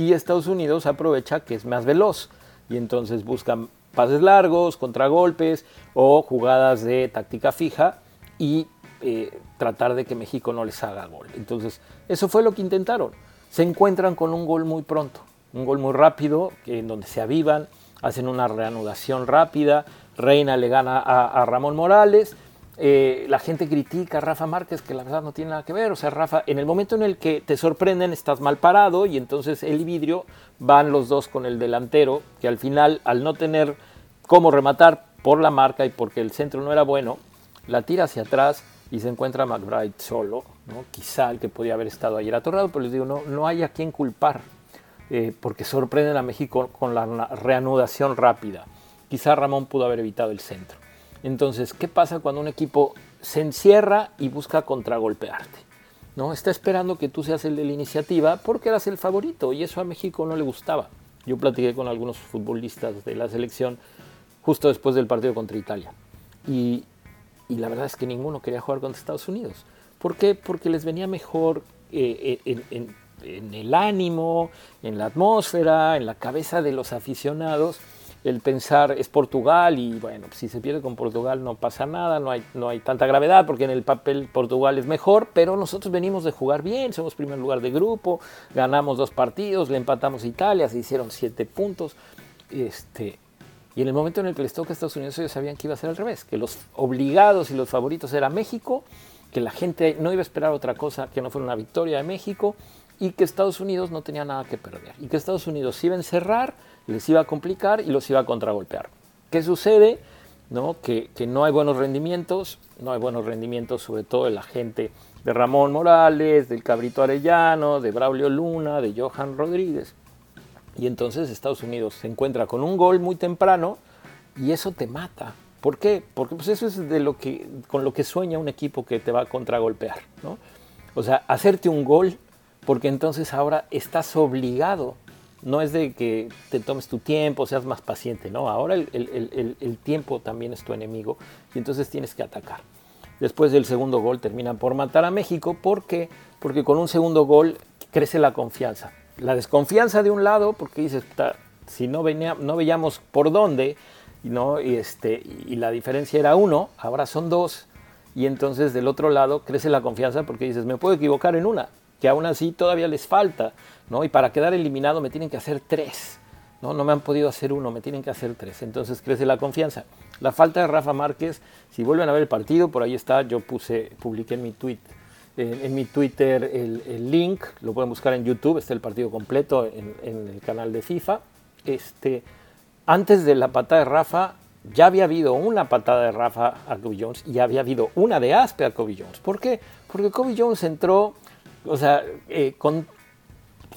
Speaker 1: y Estados Unidos aprovecha que es más veloz y entonces buscan pases largos, contragolpes o jugadas de táctica fija y eh, tratar de que México no les haga gol. Entonces, eso fue lo que intentaron. Se encuentran con un gol muy pronto, un gol muy rápido, en donde se avivan, hacen una reanudación rápida, Reina le gana a Ramón Morales eh, la gente critica a Rafa Márquez, que la verdad no tiene nada que ver. O sea, Rafa, en el momento en el que te sorprenden, estás mal parado y entonces y Vidrio van los dos con el delantero, que al final, al no tener cómo rematar por la marca y porque el centro no era bueno, la tira hacia atrás y se encuentra McBride solo, ¿no? quizá el que podía haber estado ayer atorrado, pero les digo, no, no hay a quien culpar, eh, porque sorprenden a México con la reanudación rápida. Quizá Ramón pudo haber evitado el centro. Entonces, ¿qué pasa cuando un equipo se encierra y busca contragolpearte. ¿no? Está esperando que tú seas el de la iniciativa porque eras el favorito y eso a México no le gustaba. Yo platiqué con algunos futbolistas de la selección justo después del partido contra Italia. Y, la verdad es que ninguno quería jugar contra Estados Unidos. ¿Por qué? Porque les venía mejor eh, en, en el ánimo, en la atmósfera, en la cabeza de los aficionados el pensar es Portugal y bueno, si se pierde con Portugal no pasa nada, no hay, no hay tanta gravedad porque en el papel Portugal es mejor, pero nosotros venimos de jugar bien, somos primer lugar de grupo, ganamos dos partidos, le empatamos a Italia, se hicieron siete puntos. Este, y en el momento en el que les toca a Estados Unidos ellos sabían que iba a ser al revés, que los obligados y los favoritos era México, que la gente no iba a esperar otra cosa que no fuera una victoria de México y que Estados Unidos no tenía nada que perder y que Estados Unidos iba a encerrar les iba a complicar y los iba a contragolpear. ¿Qué sucede? ¿No? Que, no hay buenos rendimientos, no hay buenos rendimientos sobre todo de la gente de Ramón Morales, del Cabrito Arellano, de Braulio Luna, de Johan Rodríguez. Y entonces Estados Unidos se encuentra con un gol muy temprano y eso te mata. ¿Por qué? Porque pues eso es de lo que, con lo que sueña un equipo que te va a contragolpear. ¿no? O sea, hacerte un gol porque entonces ahora estás obligado no es de que te tomes tu tiempo, seas más paciente, no, ahora el, tiempo también es tu enemigo y entonces tienes que atacar. Después del segundo gol terminan por matar a México, ¿por qué? Porque con un segundo gol crece la confianza. La desconfianza de un lado, porque dices, si no, venía, no veíamos por dónde, ¿no? y, este, y la diferencia era uno, ahora son dos, y entonces del otro lado crece la confianza porque dices, me puedo equivocar en una, que aún así todavía les falta, ¿no? Y para quedar eliminado me tienen que hacer tres, ¿no? No me han podido hacer uno, me tienen que hacer tres. Entonces crece la confianza. La falta de Rafa Márquez, si vuelven a ver el partido, por ahí está, yo puse, publiqué en mi tweet, en, mi Twitter el, link, lo pueden buscar en YouTube, está el partido completo en, el canal de FIFA. Este, antes de la patada de Rafa, ya había habido una patada de Rafa a Kobe Jones y había habido una de Aspe a Kobe Jones. ¿Por qué? Porque Kobe Jones entró o sea, eh, con,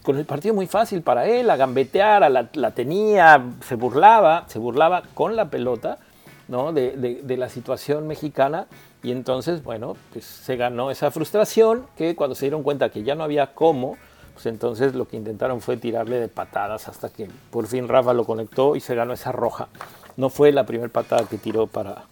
Speaker 1: el partido muy fácil para él, a gambetear, la, tenía, se burlaba, se burlaba con la pelota ¿no? de, de, la situación mexicana y entonces, bueno, pues se ganó esa frustración que cuando se dieron cuenta que ya no había cómo, pues entonces lo que intentaron fue tirarle de patadas hasta que por fin Rafa lo conectó y se ganó esa roja. No fue la primera patada que tiró para,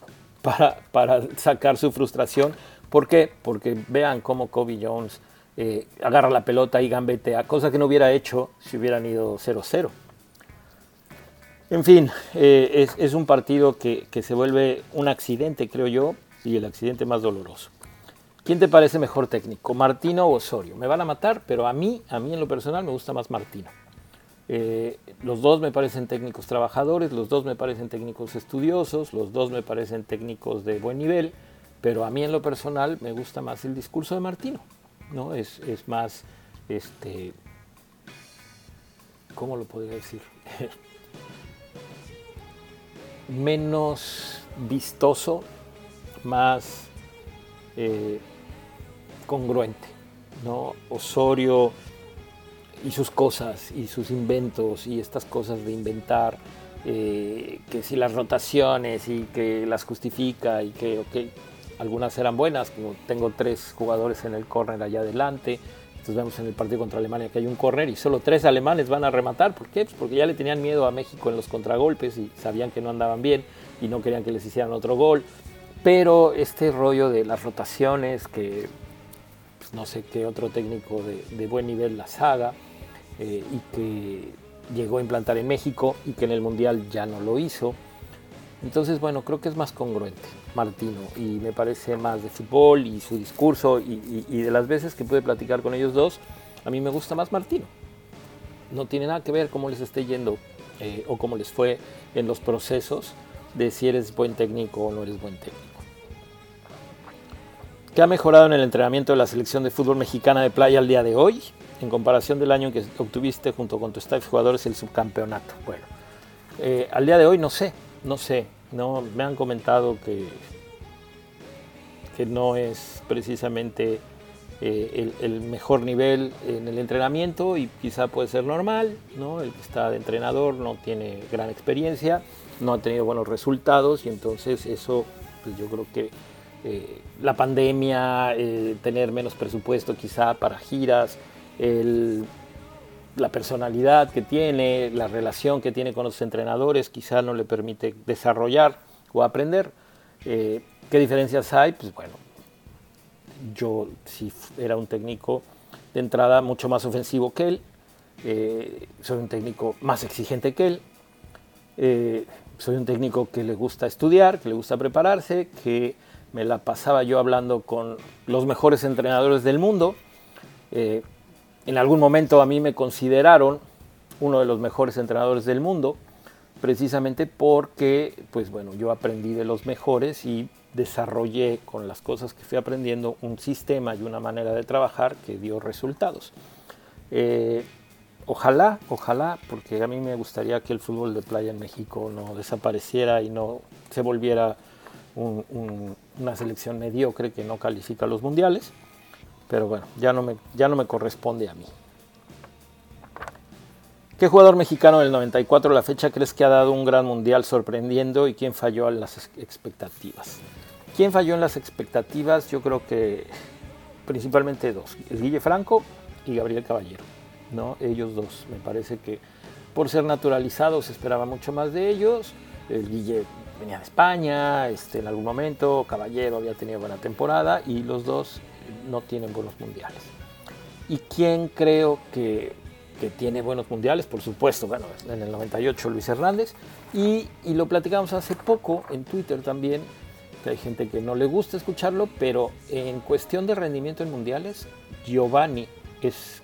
Speaker 1: para, para sacar su frustración. ¿Por qué? Porque vean cómo Kobe Jones eh, agarra la pelota y gambetea, cosa que no hubiera hecho si hubieran ido 0-0. En fin, eh, es, un partido que, se vuelve un accidente, creo yo, y el accidente más doloroso. ¿Quién te parece mejor técnico, Martino o Osorio? Me van a matar, pero a mí, a mí en lo personal me gusta más Martino. Eh, los dos me parecen técnicos trabajadores, los dos me parecen técnicos estudiosos, los dos me parecen técnicos de buen nivel, pero a mí en lo personal me gusta más el discurso de Martino. ¿No? Es, más, este, ¿cómo lo podría decir? Menos vistoso, más eh, congruente, ¿no? Osorio y sus cosas y sus inventos y estas cosas de inventar, eh, que si las rotaciones y que las justifica y que, ok, algunas eran buenas, como tengo tres jugadores en el córner allá adelante. Entonces vemos en el partido contra Alemania que hay un córner y solo tres alemanes van a rematar. ¿Por qué? Pues porque ya le tenían miedo a México en los contragolpes y sabían que no andaban bien y no querían que les hicieran otro gol. Pero este rollo de las rotaciones, que pues, no sé qué otro técnico de, buen nivel las haga eh, y que llegó a implantar en México y que en el Mundial ya no lo hizo. Entonces, bueno, creo que es más congruente. Martino y me parece más de fútbol y su discurso y, de las veces que pude platicar con ellos dos, a mí me gusta más Martino. No tiene nada que ver cómo les esté yendo eh, o cómo les fue en los procesos de si eres buen técnico o no eres buen técnico. ¿Qué ha mejorado en el entrenamiento de la selección de fútbol mexicana de playa al día de hoy en comparación del año que obtuviste junto con tu staff jugadores el subcampeonato? Bueno, eh, al día de hoy no sé, no sé, no, me han comentado que, que no es precisamente eh, el, mejor nivel en el entrenamiento y quizá puede ser normal, ¿no? El que está de entrenador no tiene gran experiencia, no ha tenido buenos resultados y entonces eso pues yo creo que eh, la pandemia, eh, tener menos presupuesto quizá para giras, la personalidad que tiene, la relación que tiene con los entrenadores, quizá no le permite desarrollar o aprender. ¿Qué diferencias hay? Pues bueno, yo si era un técnico de entrada mucho más ofensivo que él, soy un técnico más exigente que él, soy un técnico que le gusta estudiar, que le gusta prepararse, que me la pasaba yo hablando con los mejores entrenadores del mundo. Eh, en algún momento a mí me consideraron uno de los mejores entrenadores del mundo, precisamente porque, pues bueno, yo aprendí de los mejores y desarrollé con las cosas que fui aprendiendo un sistema y una manera de trabajar que dio resultados. Eh, ojalá, ojalá, porque a mí me gustaría que el fútbol de playa en México no desapareciera y no se volviera una selección mediocre que no califica a los mundiales. Pero bueno, ya no, me, ya no me corresponde a mí. ¿Qué jugador mexicano del 94 a la fecha crees que ha dado un gran mundial sorprendiendo y quién falló en las expectativas? ¿Quién falló en las expectativas? Yo creo que principalmente dos, el Guille Franco y Gabriel Caballero. ¿no? Ellos dos, me parece que por ser naturalizados se esperaba mucho más de ellos. El Guille venía de España, este, en algún momento, Caballero había tenido buena temporada y los dos no tienen buenos mundiales. ¿Y quién creo que, tiene buenos mundiales? Por supuesto, bueno, en el 98 Luis Hernández y, y lo platicamos hace poco en Twitter también, que hay gente que no le gusta escucharlo, pero en cuestión de rendimiento en mundiales, Giovanni es,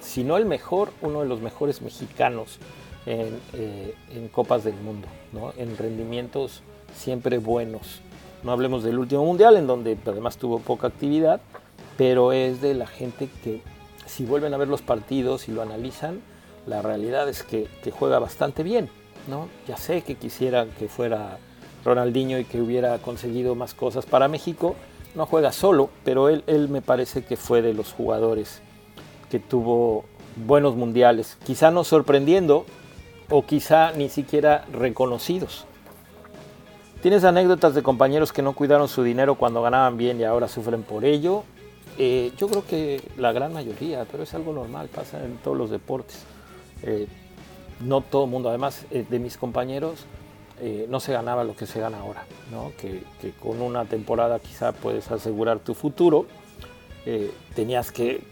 Speaker 1: si no el mejor, uno de los mejores mexicanos eh, en, copas del mundo, en rendimientos siempre buenos. No hablemos del último mundial, en donde además tuvo poca actividad, pero es de la gente que si vuelven a ver los partidos y lo analizan, la realidad es que, juega bastante bien. ¿no? Ya sé que quisiera que fuera Ronaldinho y que hubiera conseguido más cosas para México. No juega solo, pero él, él me parece que fue de los jugadores que tuvo buenos mundiales. Quizá no sorprendiendo, o quizá ni siquiera reconocidos. ¿Tienes anécdotas de compañeros que no cuidaron su dinero cuando ganaban bien y ahora sufren por ello? Eh, yo creo que la gran mayoría, pero es algo normal, pasa en todos los deportes. Eh, no todo el mundo, además eh, de mis compañeros, no se ganaba lo que se gana ahora, ¿no? que, con una temporada quizá puedes asegurar tu futuro. tenías que,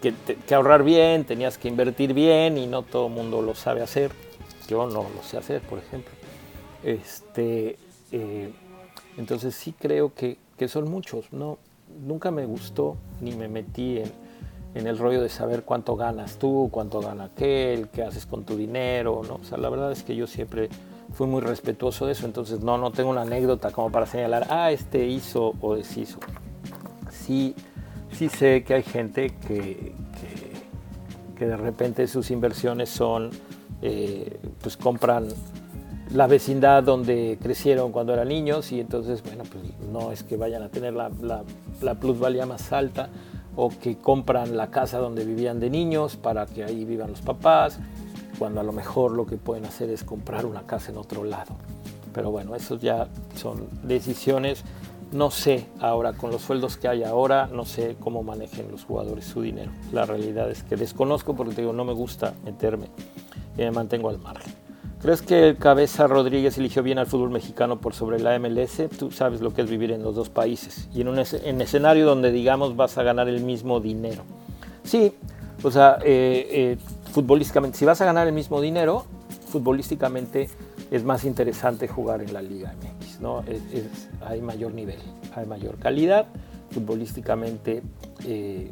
Speaker 1: que ahorrar bien, tenías que invertir bien y no todo mundo lo sabe hacer. Yo no lo sé hacer, por ejemplo. Este, entonces sí creo que, son muchos. No, nunca me gustó ni me metí en, el rollo de saber cuánto ganas tú, cuánto gana aquel, qué haces con tu dinero. ¿no? O sea, la verdad es que yo siempre fui muy respetuoso de eso. Entonces no, no tengo una anécdota como para señalar, ah, este hizo o deshizo. Sí, sí sé que hay gente que, que de repente sus inversiones son eh, pues compran la vecindad donde crecieron cuando eran niños y entonces, bueno, pues no es que vayan a tener la, la, plusvalía más alta o que compran la casa donde vivían de niños para que ahí vivan los papás, cuando a lo mejor lo que pueden hacer es comprar una casa en otro lado. Pero bueno, eso ya son decisiones. No sé ahora, con los sueldos que hay ahora, no sé cómo manejen los jugadores su dinero. La realidad es que desconozco porque digo, no me gusta meterme me mantengo al margen. ¿Crees que el Cabeza Rodríguez eligió bien al fútbol mexicano por sobre la MLS? Tú sabes lo que es vivir en los dos países y en un escenario donde, digamos, vas a ganar el mismo dinero. Sí, o sea, eh, eh, futbolísticamente, si vas a ganar el mismo dinero, futbolísticamente es más interesante jugar en la Liga MX, ¿no? hay mayor nivel, hay mayor calidad, futbolísticamente eh,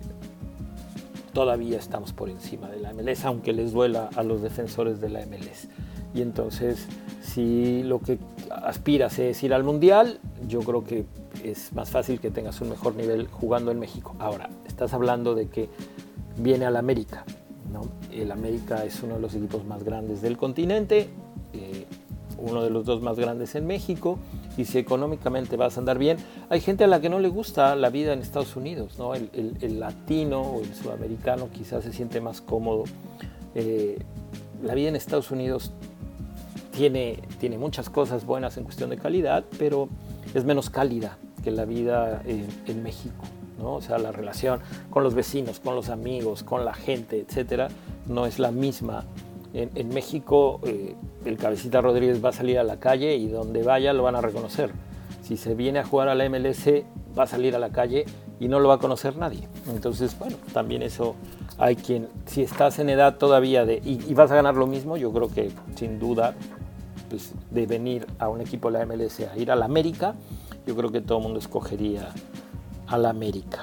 Speaker 1: todavía estamos por encima de la MLS, aunque les duela a los defensores de la MLS. Y entonces, si lo que aspiras es ir al Mundial, yo creo que es más fácil que tengas un mejor nivel jugando en México. Ahora, estás hablando de que viene al América. ¿no? El América es uno de los equipos más grandes del continente, eh, uno de los dos más grandes en México y si económicamente vas a andar bien. Hay gente a la que no le gusta la vida en Estados Unidos, ¿no? el, latino o el sudamericano quizás se siente más cómodo. Eh, la vida en Estados Unidos tiene, tiene muchas cosas buenas en cuestión de calidad, pero es menos cálida que la vida en, México, ¿no? O sea, la relación con los vecinos, con los amigos, con la gente, etcétera, no es la misma. En, México, eh, el cabecita Rodríguez va a salir a la calle y donde vaya lo van a reconocer. Si se viene a jugar a la MLS, va a salir a la calle y no lo va a conocer nadie. Entonces, bueno, también eso hay quien, si estás en edad todavía de, y, vas a ganar lo mismo, yo creo que sin duda, pues, de venir a un equipo de la MLS a ir a la América, yo creo que todo el mundo escogería a la América.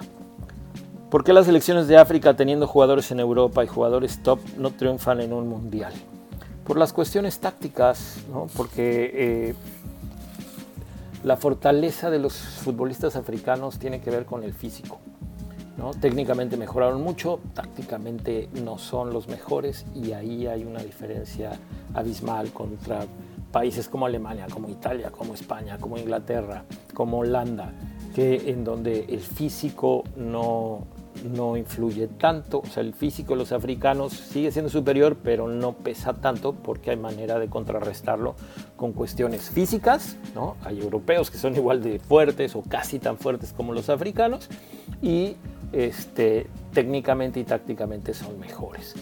Speaker 1: ¿Por qué las selecciones de África, teniendo jugadores en Europa y jugadores top, no triunfan en un mundial? Por las cuestiones tácticas, ¿no? porque eh, la fortaleza de los futbolistas africanos tiene que ver con el físico. ¿no? Técnicamente mejoraron mucho, tácticamente no son los mejores y ahí hay una diferencia abismal contra países como Alemania, como Italia, como España, como Inglaterra, como Holanda, que en donde el físico no, no influye tanto, o sea, el físico de los africanos sigue siendo superior, pero no pesa tanto porque hay manera de contrarrestarlo con cuestiones físicas, ¿no? Hay europeos que son igual de fuertes o casi tan fuertes como los africanos y este, técnicamente y tácticamente son mejores,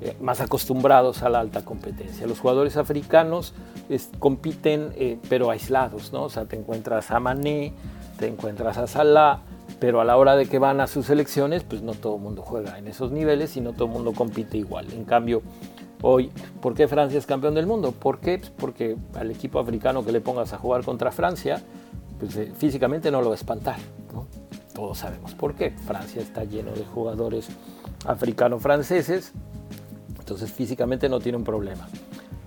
Speaker 1: eh, más acostumbrados a la alta competencia. Los jugadores africanos compiten eh, pero aislados, ¿no? O sea, te encuentras a Mané, te encuentras a Salah, pero a la hora de que van a sus elecciones, pues no todo el mundo juega en esos niveles y no todo el mundo compite igual. En cambio, hoy, ¿por qué Francia es campeón del mundo? ¿Por qué? Pues porque al equipo africano que le pongas a jugar contra Francia, pues eh, físicamente no lo va a espantar. Todos sabemos por qué. Francia está lleno de jugadores africano-franceses, entonces físicamente no tiene un problema.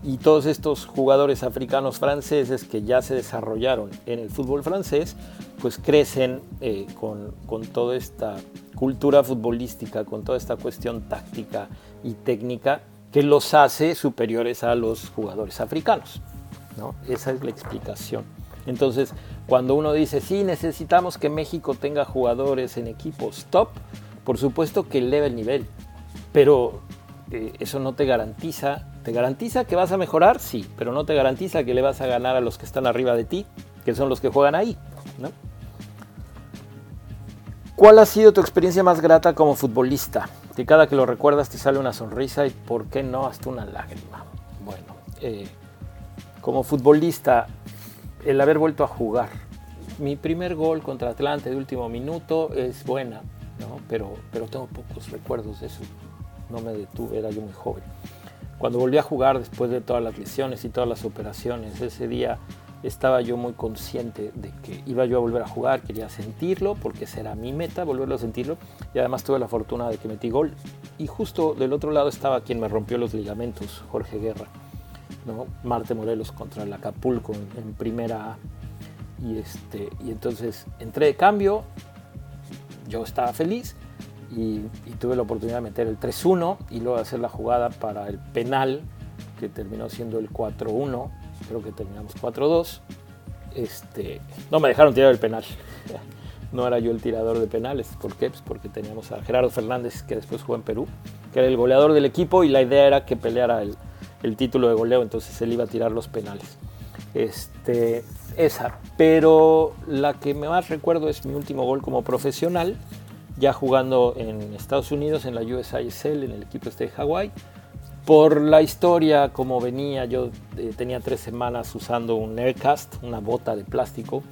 Speaker 1: Y todos estos jugadores africanos franceses que ya se desarrollaron en el fútbol francés, pues crecen eh, con, con, toda esta cultura futbolística, con toda esta cuestión táctica y técnica que los hace superiores a los jugadores africanos. ¿no? Esa es la explicación. Entonces, cuando uno dice, sí, necesitamos que México tenga jugadores en equipos top, por supuesto que eleva el nivel, pero eh, eso no te garantiza, te garantiza que vas a mejorar, sí, pero no te garantiza que le vas a ganar a los que están arriba de ti, que son los que juegan ahí. ¿no? ¿Cuál ha sido tu experiencia más grata como futbolista? Que cada que lo recuerdas te sale una sonrisa y por qué no hasta una lágrima. Bueno, eh, como futbolista, el haber vuelto a jugar. Mi primer gol contra Atlante de último minuto es buena, ¿no? pero, pero tengo pocos recuerdos de eso. No me detuve, era yo muy joven. Cuando volví a jugar después de todas las lesiones y todas las operaciones, ese día estaba yo muy consciente de que iba yo a volver a jugar, quería sentirlo, porque será mi meta, volverlo a sentirlo, y además tuve la fortuna de que metí gol. Y justo del otro lado estaba quien me rompió los ligamentos, Jorge Guerra, ¿no? Marte Morelos contra el Acapulco en, primera A. Y, este, y entonces entré de cambio, yo estaba feliz y, y tuve la oportunidad de meter el 3-1 y luego hacer la jugada para el penal, que terminó siendo el 4-1 creo que terminamos 4-2. Este, no me dejaron tirar el penal. No era yo el tirador de penales. ¿Por qué? Pues porque teníamos a Gerardo Fernández, que después jugó en Perú, que era el goleador del equipo y la idea era que peleara el, el título de goleo, entonces él iba a tirar los penales. Este, esa. Pero la que más recuerdo es mi último gol como profesional, ya jugando en Estados Unidos, en la USISL, en el equipo este de Hawái por la historia, como venía, yo eh, tenía tres semanas usando un Aircast, una bota de plástico,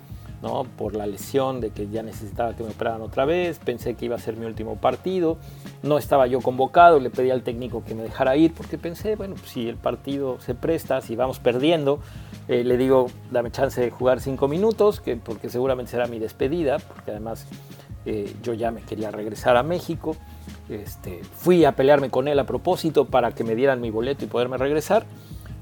Speaker 1: ¿no? por la lesión de que ya necesitaba que me operaran otra vez, pensé que iba a ser mi último partido, no estaba yo convocado, le pedí al técnico que me dejara ir porque pensé, bueno, pues, si el partido se presta, si vamos perdiendo, eh, le digo, dame chance de jugar cinco minutos, que, porque seguramente será mi despedida, porque además eh, yo ya me quería regresar a México. Este, fui a pelearme con él a propósito para que me dieran mi boleto y poderme regresar.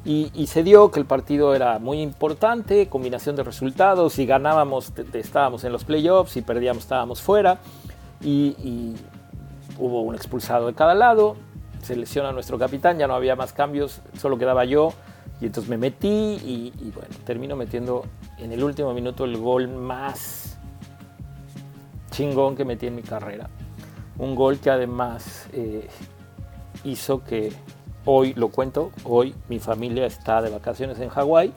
Speaker 1: Y, se dio que el partido era muy importante, combinación de resultados, si ganábamos estábamos en los playoffs, si perdíamos estábamos fuera. Y, hubo un expulsado de cada lado, se lesiona nuestro capitán, ya no había más cambios, solo quedaba yo. Y entonces me metí y, y bueno, termino metiendo en el último minuto el gol más chingón que metí en mi carrera. Un gol que además eh, hizo que hoy, lo cuento, hoy mi familia está de vacaciones en Hawái,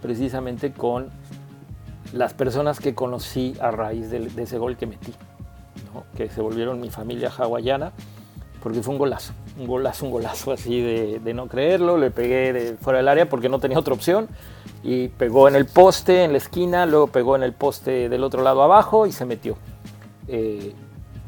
Speaker 1: precisamente con las personas que conocí a raíz de, ese gol que metí, que se volvieron mi familia hawaiana, porque fue un golazo, un golazo, un golazo así de, no creerlo, le pegué fuera del área porque no tenía otra opción y pegó en el poste, en la esquina, luego pegó en el poste del otro lado abajo y se metió. Eh,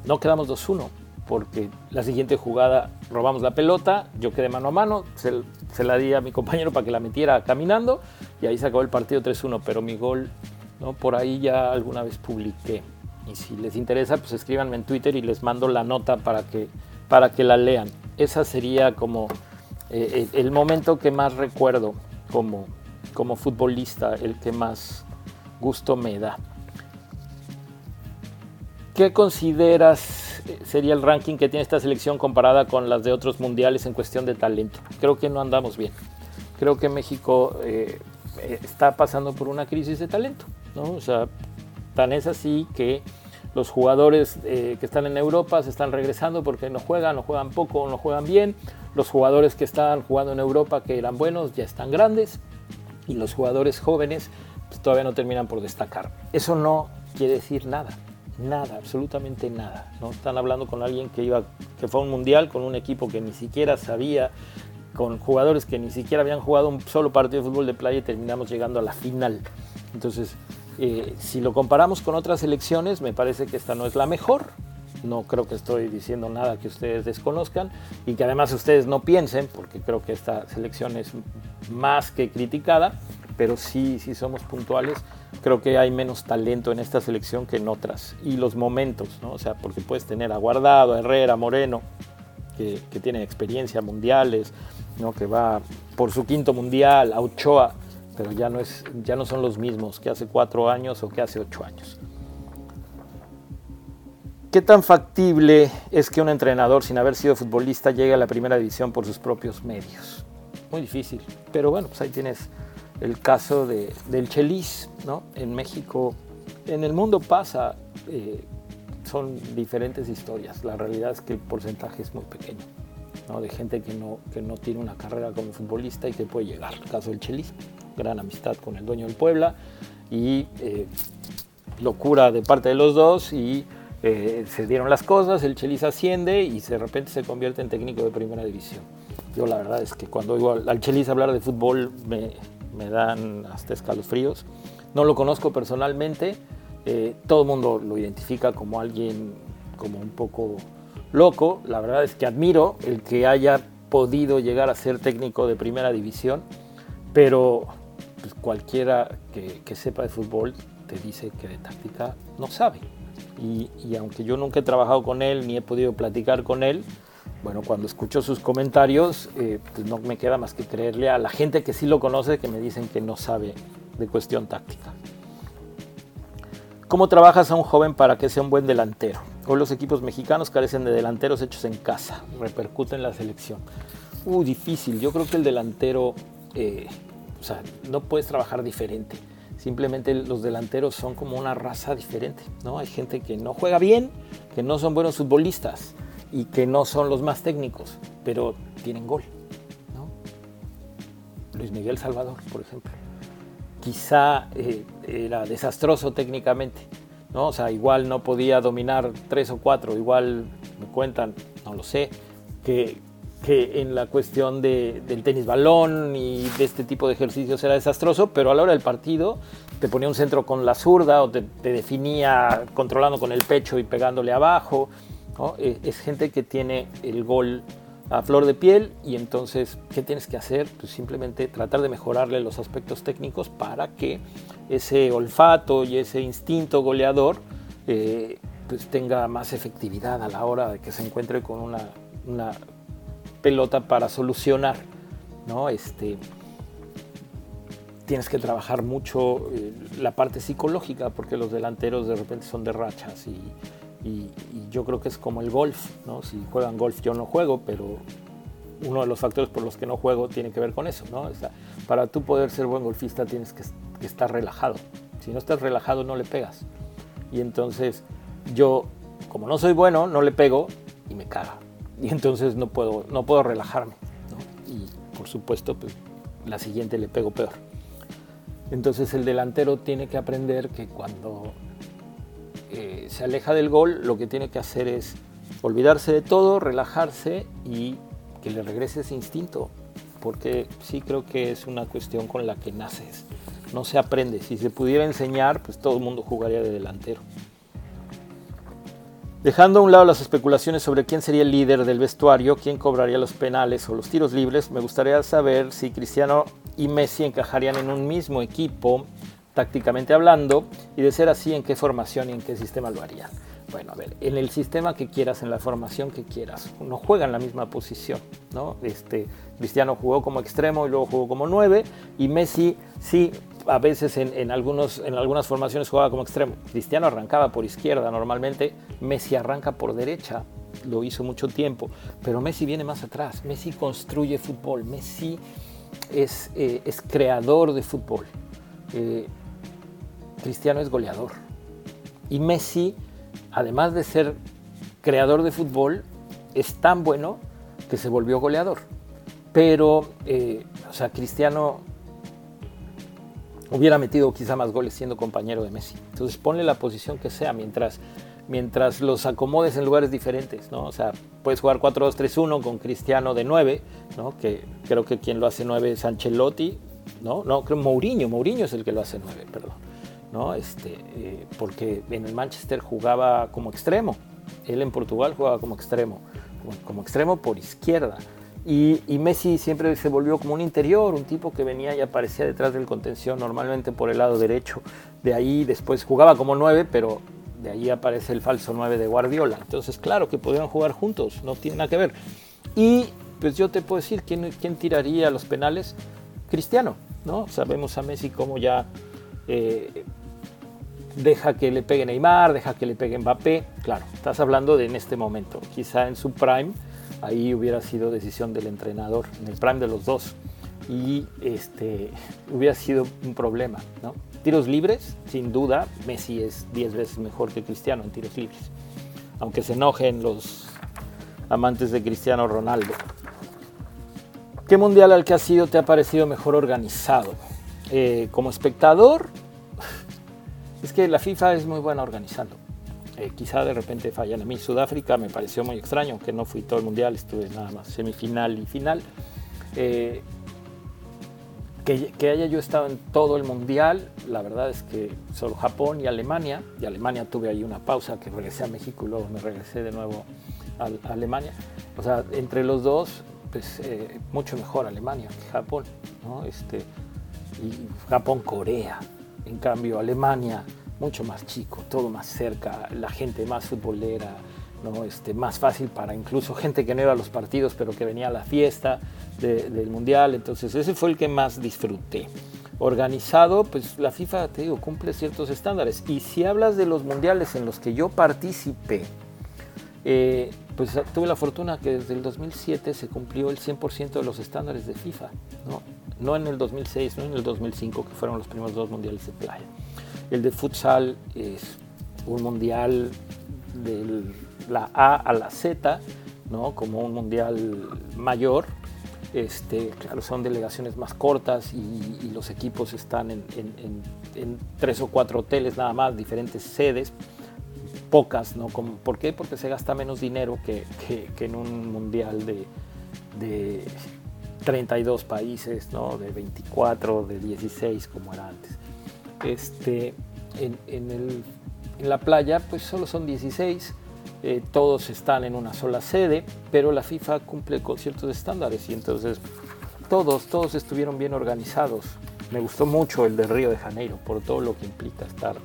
Speaker 1: no quedamos 2-1 porque la siguiente jugada robamos la pelota, yo quedé mano a mano, se, la di a mi compañero para que la metiera caminando y ahí se acabó el partido 3-1, pero mi gol ¿no? por ahí ya alguna vez publiqué. Y si les interesa, pues escríbanme en Twitter y les mando la nota para que, para que la lean. Esa sería como eh, el, momento que más recuerdo como, como futbolista, el que más gusto me da. ¿Qué consideras eh, sería el ranking que tiene esta selección comparada con las de otros mundiales en cuestión de talento? Creo que no andamos bien. Creo que México eh, está pasando por una crisis de talento. ¿no? O sea, tan es así que los jugadores eh, que están en Europa se están regresando porque no juegan, no juegan poco, no juegan bien. Los jugadores que estaban jugando en Europa, que eran buenos, ya están grandes. Y los jugadores jóvenes pues, todavía no terminan por destacar. Eso no quiere decir nada nada, absolutamente nada. ¿no? Están hablando con alguien que, iba, que fue a un mundial con un equipo que ni siquiera sabía, con jugadores que ni siquiera habían jugado un solo partido de fútbol de playa y terminamos llegando a la final. Entonces, eh, si lo comparamos con otras elecciones, me parece que esta no es la mejor. No creo que estoy diciendo nada que ustedes desconozcan y que además ustedes no piensen, porque creo que esta selección es más que criticada, pero sí, sí somos puntuales creo que hay menos talento en esta selección que en otras. Y los momentos, ¿no? O sea, porque puedes tener a Guardado, a Herrera, Moreno, que, que tienen experiencia mundiales, ¿no? Que va por su quinto mundial, a Ochoa, pero ya no, es, ya no son los mismos que hace cuatro años o que hace ocho años. ¿Qué tan factible es que un entrenador sin haber sido futbolista llegue a la primera división por sus propios medios? Muy difícil, pero bueno, pues ahí tienes el caso de, del Chelis, ¿no? En México, en el mundo pasa, eh, son diferentes historias. La realidad es que el porcentaje es muy pequeño, ¿no? De gente que no, que no tiene una carrera como futbolista y que puede llegar. El caso del Chelis, gran amistad con el dueño del Puebla y eh, locura de parte de los dos y eh, se dieron las cosas, el Chelis asciende y de repente se convierte en técnico de primera división. Yo la verdad es que cuando oigo al Chelis hablar de fútbol me, me dan hasta escalofríos. No lo conozco personalmente, eh, todo el mundo lo identifica como alguien como un poco loco. La verdad es que admiro el que haya podido llegar a ser técnico de primera división, pero pues, cualquiera que, sepa de fútbol te dice que de táctica no sabe. Y, y, aunque yo nunca he trabajado con él ni he podido platicar con él, bueno, cuando escucho sus comentarios, eh, pues no me queda más que creerle a la gente que sí lo conoce que me dicen que no sabe de cuestión táctica. ¿Cómo trabajas a un joven para que sea un buen delantero? Hoy los equipos mexicanos carecen de delanteros hechos en casa, repercute en la selección. Uh, difícil. Yo creo que el delantero, eh, o sea, no puedes trabajar diferente. Simplemente los delanteros son como una raza diferente, ¿no? Hay gente que no juega bien, que no son buenos futbolistas y que no son los más técnicos, pero tienen gol. Luis Miguel Salvador, por ejemplo. Quizá eh, era desastroso técnicamente, ¿no? O sea, igual no podía dominar tres o cuatro, igual me cuentan, no lo sé, que, que en la cuestión de, del tenis balón y de este tipo de ejercicios era desastroso, pero a la hora del partido te ponía un centro con la zurda o te definía controlando con el pecho y pegándole abajo. Eh, es gente que tiene el gol a flor de piel y entonces, ¿qué tienes que hacer? Pues simplemente tratar de mejorarle los aspectos técnicos para que ese olfato y ese instinto goleador eh, pues tenga más efectividad a la hora de que se encuentre con una, pelota para solucionar, ¿no? Este, tienes que trabajar mucho eh, la parte psicológica porque los delanteros de repente son de rachas y y, yo creo que es como el golf, ¿no? Si juegan golf, yo no juego, pero uno de los factores por los que no juego tiene que ver con eso, ¿no? para tú poder ser buen golfista tienes que, estar relajado. Si no estás relajado, no le pegas. Y entonces yo, como no soy bueno, no le pego y me caga. Y entonces no puedo, no puedo relajarme. Y por supuesto, pues, la siguiente le pego peor. Entonces el delantero tiene que aprender que cuando eh, se aleja del gol, lo que tiene que hacer es olvidarse de todo, relajarse y que le regrese ese instinto, porque sí creo que es una cuestión con la que naces, no se aprende. Si se pudiera enseñar, pues todo el mundo jugaría de delantero. Dejando a un lado las especulaciones sobre quién sería el líder del vestuario, quién cobraría los penales o los tiros libres, me gustaría saber si Cristiano y Messi encajarían en un mismo equipo, tácticamente hablando, y de ser así, en qué formación y en qué sistema lo harían. Bueno, a ver, en el sistema que quieras, en la formación que quieras, no juega en la misma posición, ¿no? Este, Cristiano jugó como extremo y luego jugó como nueve, y Messi sí, a veces en, algunos, en algunas formaciones jugaba como extremo. Cristiano arrancaba por izquierda normalmente, Messi arranca por derecha, lo hizo mucho tiempo, pero Messi viene más atrás, Messi construye fútbol, Messi es, eh, es creador de fútbol, eh, Cristiano es goleador, y Messi además de ser creador de fútbol, es tan bueno que se volvió goleador. Pero, eh, o sea, Cristiano hubiera metido quizá más goles siendo compañero de Messi. Entonces ponle la posición que sea mientras, mientras los acomodes en lugares diferentes, ¿no? O sea, puedes jugar 4-2-3-1 con Cristiano de 9, ¿no? Que creo que quien lo hace 9 es Ancelotti, ¿no? No, creo Mourinho, Mourinho es el que lo hace 9, perdón. ¿No? Este, eh, porque en el Manchester jugaba como extremo, él en Portugal jugaba como extremo, como, extremo por izquierda. Y, Messi siempre se volvió como un interior, un tipo que venía y aparecía detrás del contención, normalmente por el lado derecho. De ahí después jugaba como nueve, pero de ahí aparece el falso nueve de Guardiola. Entonces, claro que podían jugar juntos, no tiene nada que ver. Y pues yo te puedo decir, ¿quién, quién tiraría los penales? Cristiano, ¿no? Sabemos a Messi como ya eh, deja que le pegue Neymar, deja que le pegue Mbappé. Claro, estás hablando de en este momento. Quizá en su prime, ahí hubiera sido decisión del entrenador, en el prime de los dos. Y este, hubiera sido un problema. ¿no? Tiros libres, sin duda, Messi es 10 veces mejor que Cristiano en tiros libres. Aunque se enojen los amantes de Cristiano Ronaldo. ¿Qué mundial al que has sido te ha parecido mejor organizado? Eh, como espectador, es que la FIFA es muy buena organizando. Eh, quizá de repente fallan a mí. Sudáfrica me pareció muy extraño, que no fui todo el mundial, estuve nada más semifinal y final. Eh, que, haya yo estado en todo el mundial, la verdad es que solo Japón y Alemania, y Alemania tuve ahí una pausa que regresé a México y luego me regresé de nuevo a, Alemania. O sea, entre los dos, pues mucho mejor Alemania que Japón, ¿no? Este, y Japón-Corea. En cambio, Alemania, mucho más chico, todo más cerca, la gente más futbolera, ¿no? este, más fácil para incluso gente que no iba a los partidos, pero que venía a la fiesta del Mundial. Entonces, ese fue el que más disfruté. Organizado, pues la FIFA, te digo, cumple ciertos estándares. Y si hablas de los mundiales en los que yo participé, eh, pues tuve la fortuna que desde el 2007 se cumplió el 100% de los estándares de FIFA. ¿no? No en el 2006, no en el 2005, que fueron los primeros dos mundiales de playa. El de futsal es un mundial de la A a la Z, ¿no? como un mundial mayor. Este, claro, son delegaciones más cortas y, los equipos están en, tres o cuatro hoteles nada más, diferentes sedes, pocas, ¿no? ¿Por qué? Porque se gasta menos dinero que, en un mundial de 32 países, ¿no? de 24, de 16 como era antes. Este, en, la playa pues solo son 16, eh, todos están en una sola sede, pero la FIFA cumple con ciertos estándares y entonces todos, todos estuvieron bien organizados. Me gustó mucho el de Río de Janeiro por todo lo que implica estar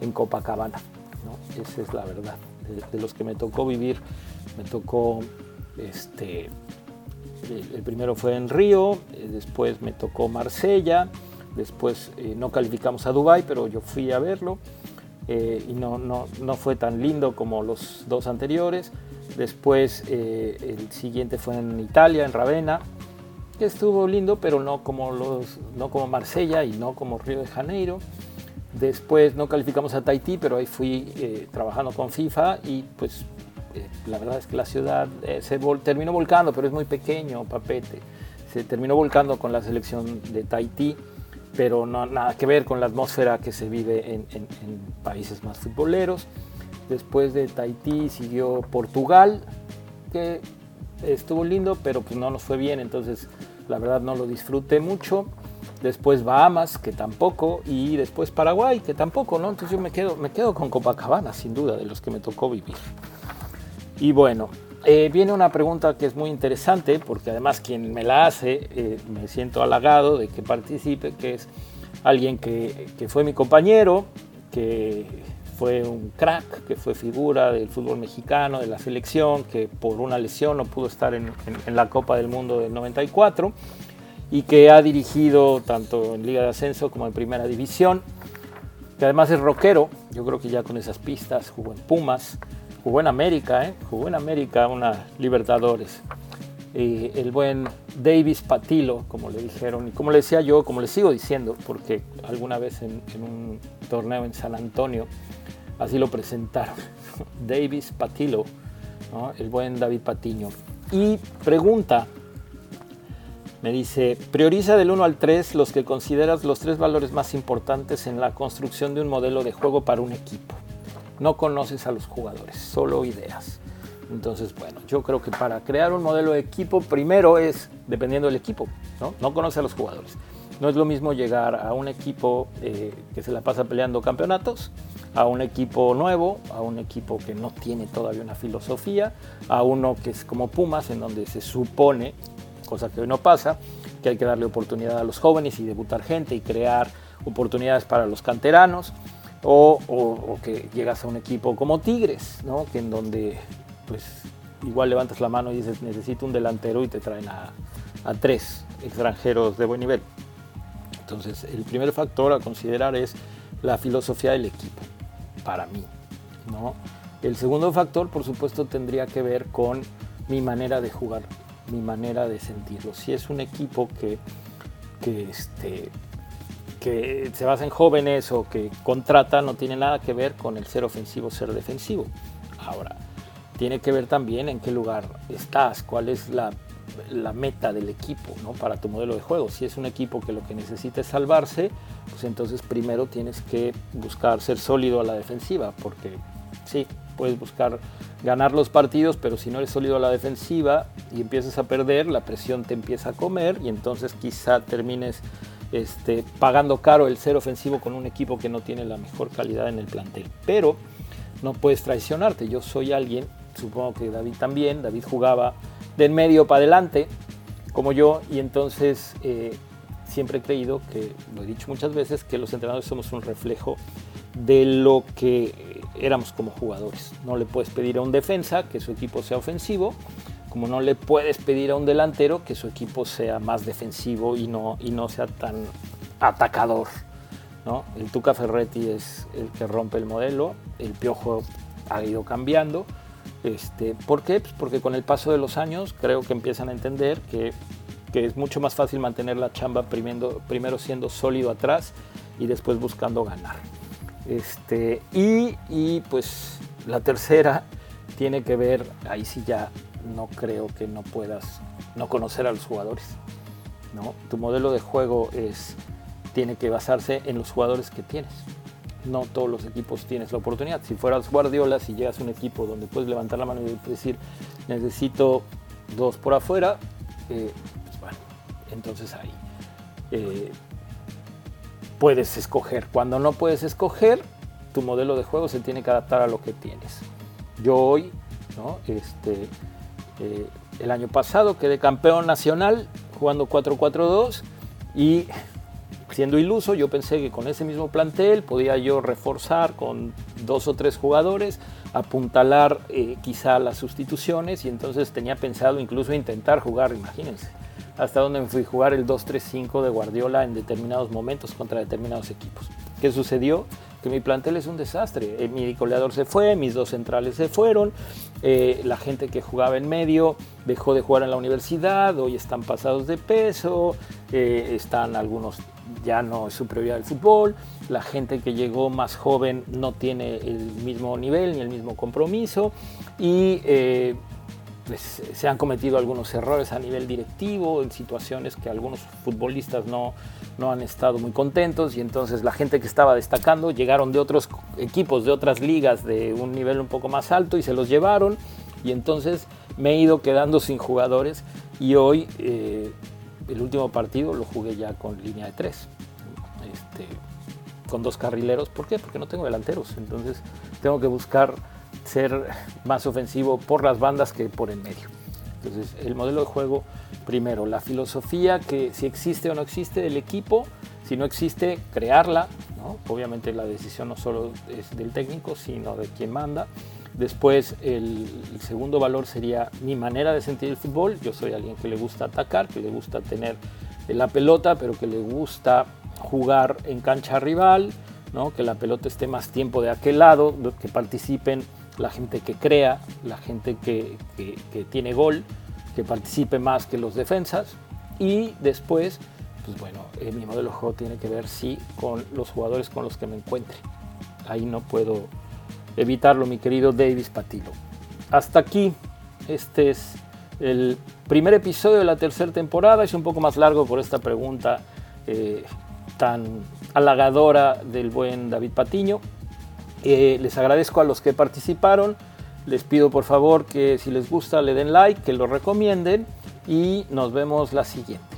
Speaker 1: en Copacabana. ¿no? Esa es la verdad. De, los que me tocó vivir, me tocó este, el primero fue en Río, eh, después me tocó Marsella, después eh, no calificamos a Dubai, pero yo fui a verlo eh, y no, no, no, fue tan lindo como los dos anteriores. Después el siguiente fue en Italia, en Ravenna, que estuvo lindo, pero no como, los, no como Marsella y no como Río de Janeiro. Después no calificamos a Tahití, pero ahí fui trabajando con FIFA y pues la verdad es que la ciudad eh, se terminó volcando, pero es muy pequeño, Papete. Se terminó volcando con la selección de Tahití. pero no nada que ver con la atmósfera que se vive en, países más futboleros. Después de Tahití siguió Portugal, que estuvo lindo, pero pues no nos fue bien, entonces la verdad no lo disfruté mucho. Después Bahamas, que tampoco, y después Paraguay, que tampoco, ¿no? Entonces yo me quedo, me quedo con Copacabana, sin duda, de los que me tocó vivir. Y bueno, eh, viene una pregunta que es muy interesante, porque además quien me la hace, eh, me siento halagado de que participe, que es alguien que, que, fue mi compañero, que fue un crack, que fue figura del fútbol mexicano, de la selección, que por una lesión no pudo estar en, en la Copa del Mundo del 94 y que ha dirigido tanto en Liga de Ascenso como en Primera División, que además es rockero, yo creo que ya con esas pistas jugó en Pumas, jugó en América, ¿eh? jugó en América una Libertadores. el buen Davis Patilo, como le dijeron, y como le decía yo, como le sigo diciendo, porque alguna vez en, un torneo en San Antonio, así lo presentaron, Davis Patilo, el buen David Patiño. Y pregunta, me dice, prioriza del 1 al 3 los que consideras los tres valores más importantes en la construcción de un modelo de juego para un equipo no conoces a los jugadores, solo ideas. Entonces, bueno, yo creo que para crear un modelo de equipo, primero es dependiendo del equipo, ¿no? No conoce a los jugadores. No es lo mismo llegar a un equipo eh, que se la pasa peleando campeonatos, a un equipo nuevo, a un equipo que no tiene todavía una filosofía, a uno que es como Pumas, en donde se supone, cosa que hoy no pasa, que hay que darle oportunidad a los jóvenes y debutar gente y crear oportunidades para los canteranos. O, que llegas a un equipo como Tigres, ¿no? que en donde pues igual levantas la mano y dices necesito un delantero y te traen a, tres extranjeros de buen nivel. Entonces el primer factor a considerar es la filosofía del equipo, para mí. ¿no? El segundo factor, por supuesto, tendría que ver con mi manera de jugar, mi manera de sentirlo. Si es un equipo que, que este, se basa en jóvenes o que contrata no tiene nada que ver con el ser ofensivo, ser defensivo. Ahora, tiene que ver también en qué lugar estás, cuál es la, meta del equipo ¿no? para tu modelo de juego. Si es un equipo que lo que necesita es salvarse, pues entonces primero tienes que buscar ser sólido a la defensiva, porque sí, puedes buscar ganar los partidos, pero si no eres sólido a la defensiva y empiezas a perder, la presión te empieza a comer y entonces quizá termines este, pagando caro el ser ofensivo con un equipo que no tiene la mejor calidad en el plantel. Pero no puedes traicionarte. Yo soy alguien, supongo que David también, David jugaba de en medio para adelante, como yo, y entonces eh, siempre he creído que, lo he dicho muchas veces, que los entrenadores somos un reflejo de lo que éramos como jugadores. No le puedes pedir a un defensa que su equipo sea ofensivo, como no le puedes pedir a un delantero que su equipo sea más defensivo y no, y no sea tan atacador. ¿no? El Tuca Ferretti es el que rompe el modelo, el Piojo ha ido cambiando. Este, ¿Por qué? Pues porque con el paso de los años creo que empiezan a entender que, que es mucho más fácil mantener la chamba primero, primero, siendo sólido atrás y después buscando ganar. Este, y, y pues la tercera tiene que ver, ahí sí ya no creo que no puedas no conocer a los jugadores. ¿no? Tu modelo de juego es, tiene que basarse en los jugadores que tienes. No todos los equipos tienes la oportunidad. Si fueras Guardiola, si llegas a un equipo donde puedes levantar la mano y decir, necesito dos por afuera, eh, pues bueno, entonces ahí eh, puedes escoger. Cuando no puedes escoger, tu modelo de juego se tiene que adaptar a lo que tienes. Yo hoy, ¿no? este, eh, el año pasado quedé campeón nacional jugando 4-4-2 y siendo iluso yo pensé que con ese mismo plantel podía yo reforzar con dos o tres jugadores, apuntalar eh, quizá las sustituciones y entonces tenía pensado incluso intentar jugar, imagínense, hasta donde me fui a jugar el 2-3-5 de Guardiola en determinados momentos contra determinados equipos. ¿Qué sucedió? Que mi plantel es un desastre. Eh, mi goleador se fue, mis dos centrales se fueron, eh, la gente que jugaba en medio dejó de jugar en la universidad, hoy están pasados de peso, eh, están algunos ya no es su prioridad el fútbol, la gente que llegó más joven no tiene el mismo nivel ni el mismo compromiso y pues, se han cometido algunos errores a nivel directivo, en situaciones que algunos futbolistas no, no han estado muy contentos y entonces la gente que estaba destacando llegaron de otros equipos, de otras ligas de un nivel un poco más alto y se los llevaron y entonces me he ido quedando sin jugadores y hoy eh, el último partido lo jugué ya con línea de tres, este, con dos carrileros. ¿Por qué? Porque no tengo delanteros, entonces tengo que buscar ser más ofensivo por las bandas que por el medio. Entonces, el modelo de juego, primero, la filosofía que si existe o no existe del equipo, si no existe, crearla. Obviamente la decisión no solo es del técnico, sino de quien manda. Después, el, el, segundo valor sería mi manera de sentir el fútbol. Yo soy alguien que le gusta atacar, que le gusta tener la pelota, pero que le gusta jugar en cancha rival, ¿no? que la pelota esté más tiempo de aquel lado, que participen la gente que crea, la gente que, tiene gol, que participe más que los defensas. Y después, pues bueno, eh, mi modelo de juego tiene que ver sí con los jugadores con los que me encuentre. Ahí no puedo evitarlo, mi querido Davis Patilo. Hasta aquí, este es el primer episodio de la tercera temporada. Es un poco más largo por esta pregunta eh, tan halagadora del buen David Patiño. Eh, les agradezco a los que participaron. Les pido por favor que si les gusta le den like, que lo recomienden y nos vemos la siguiente.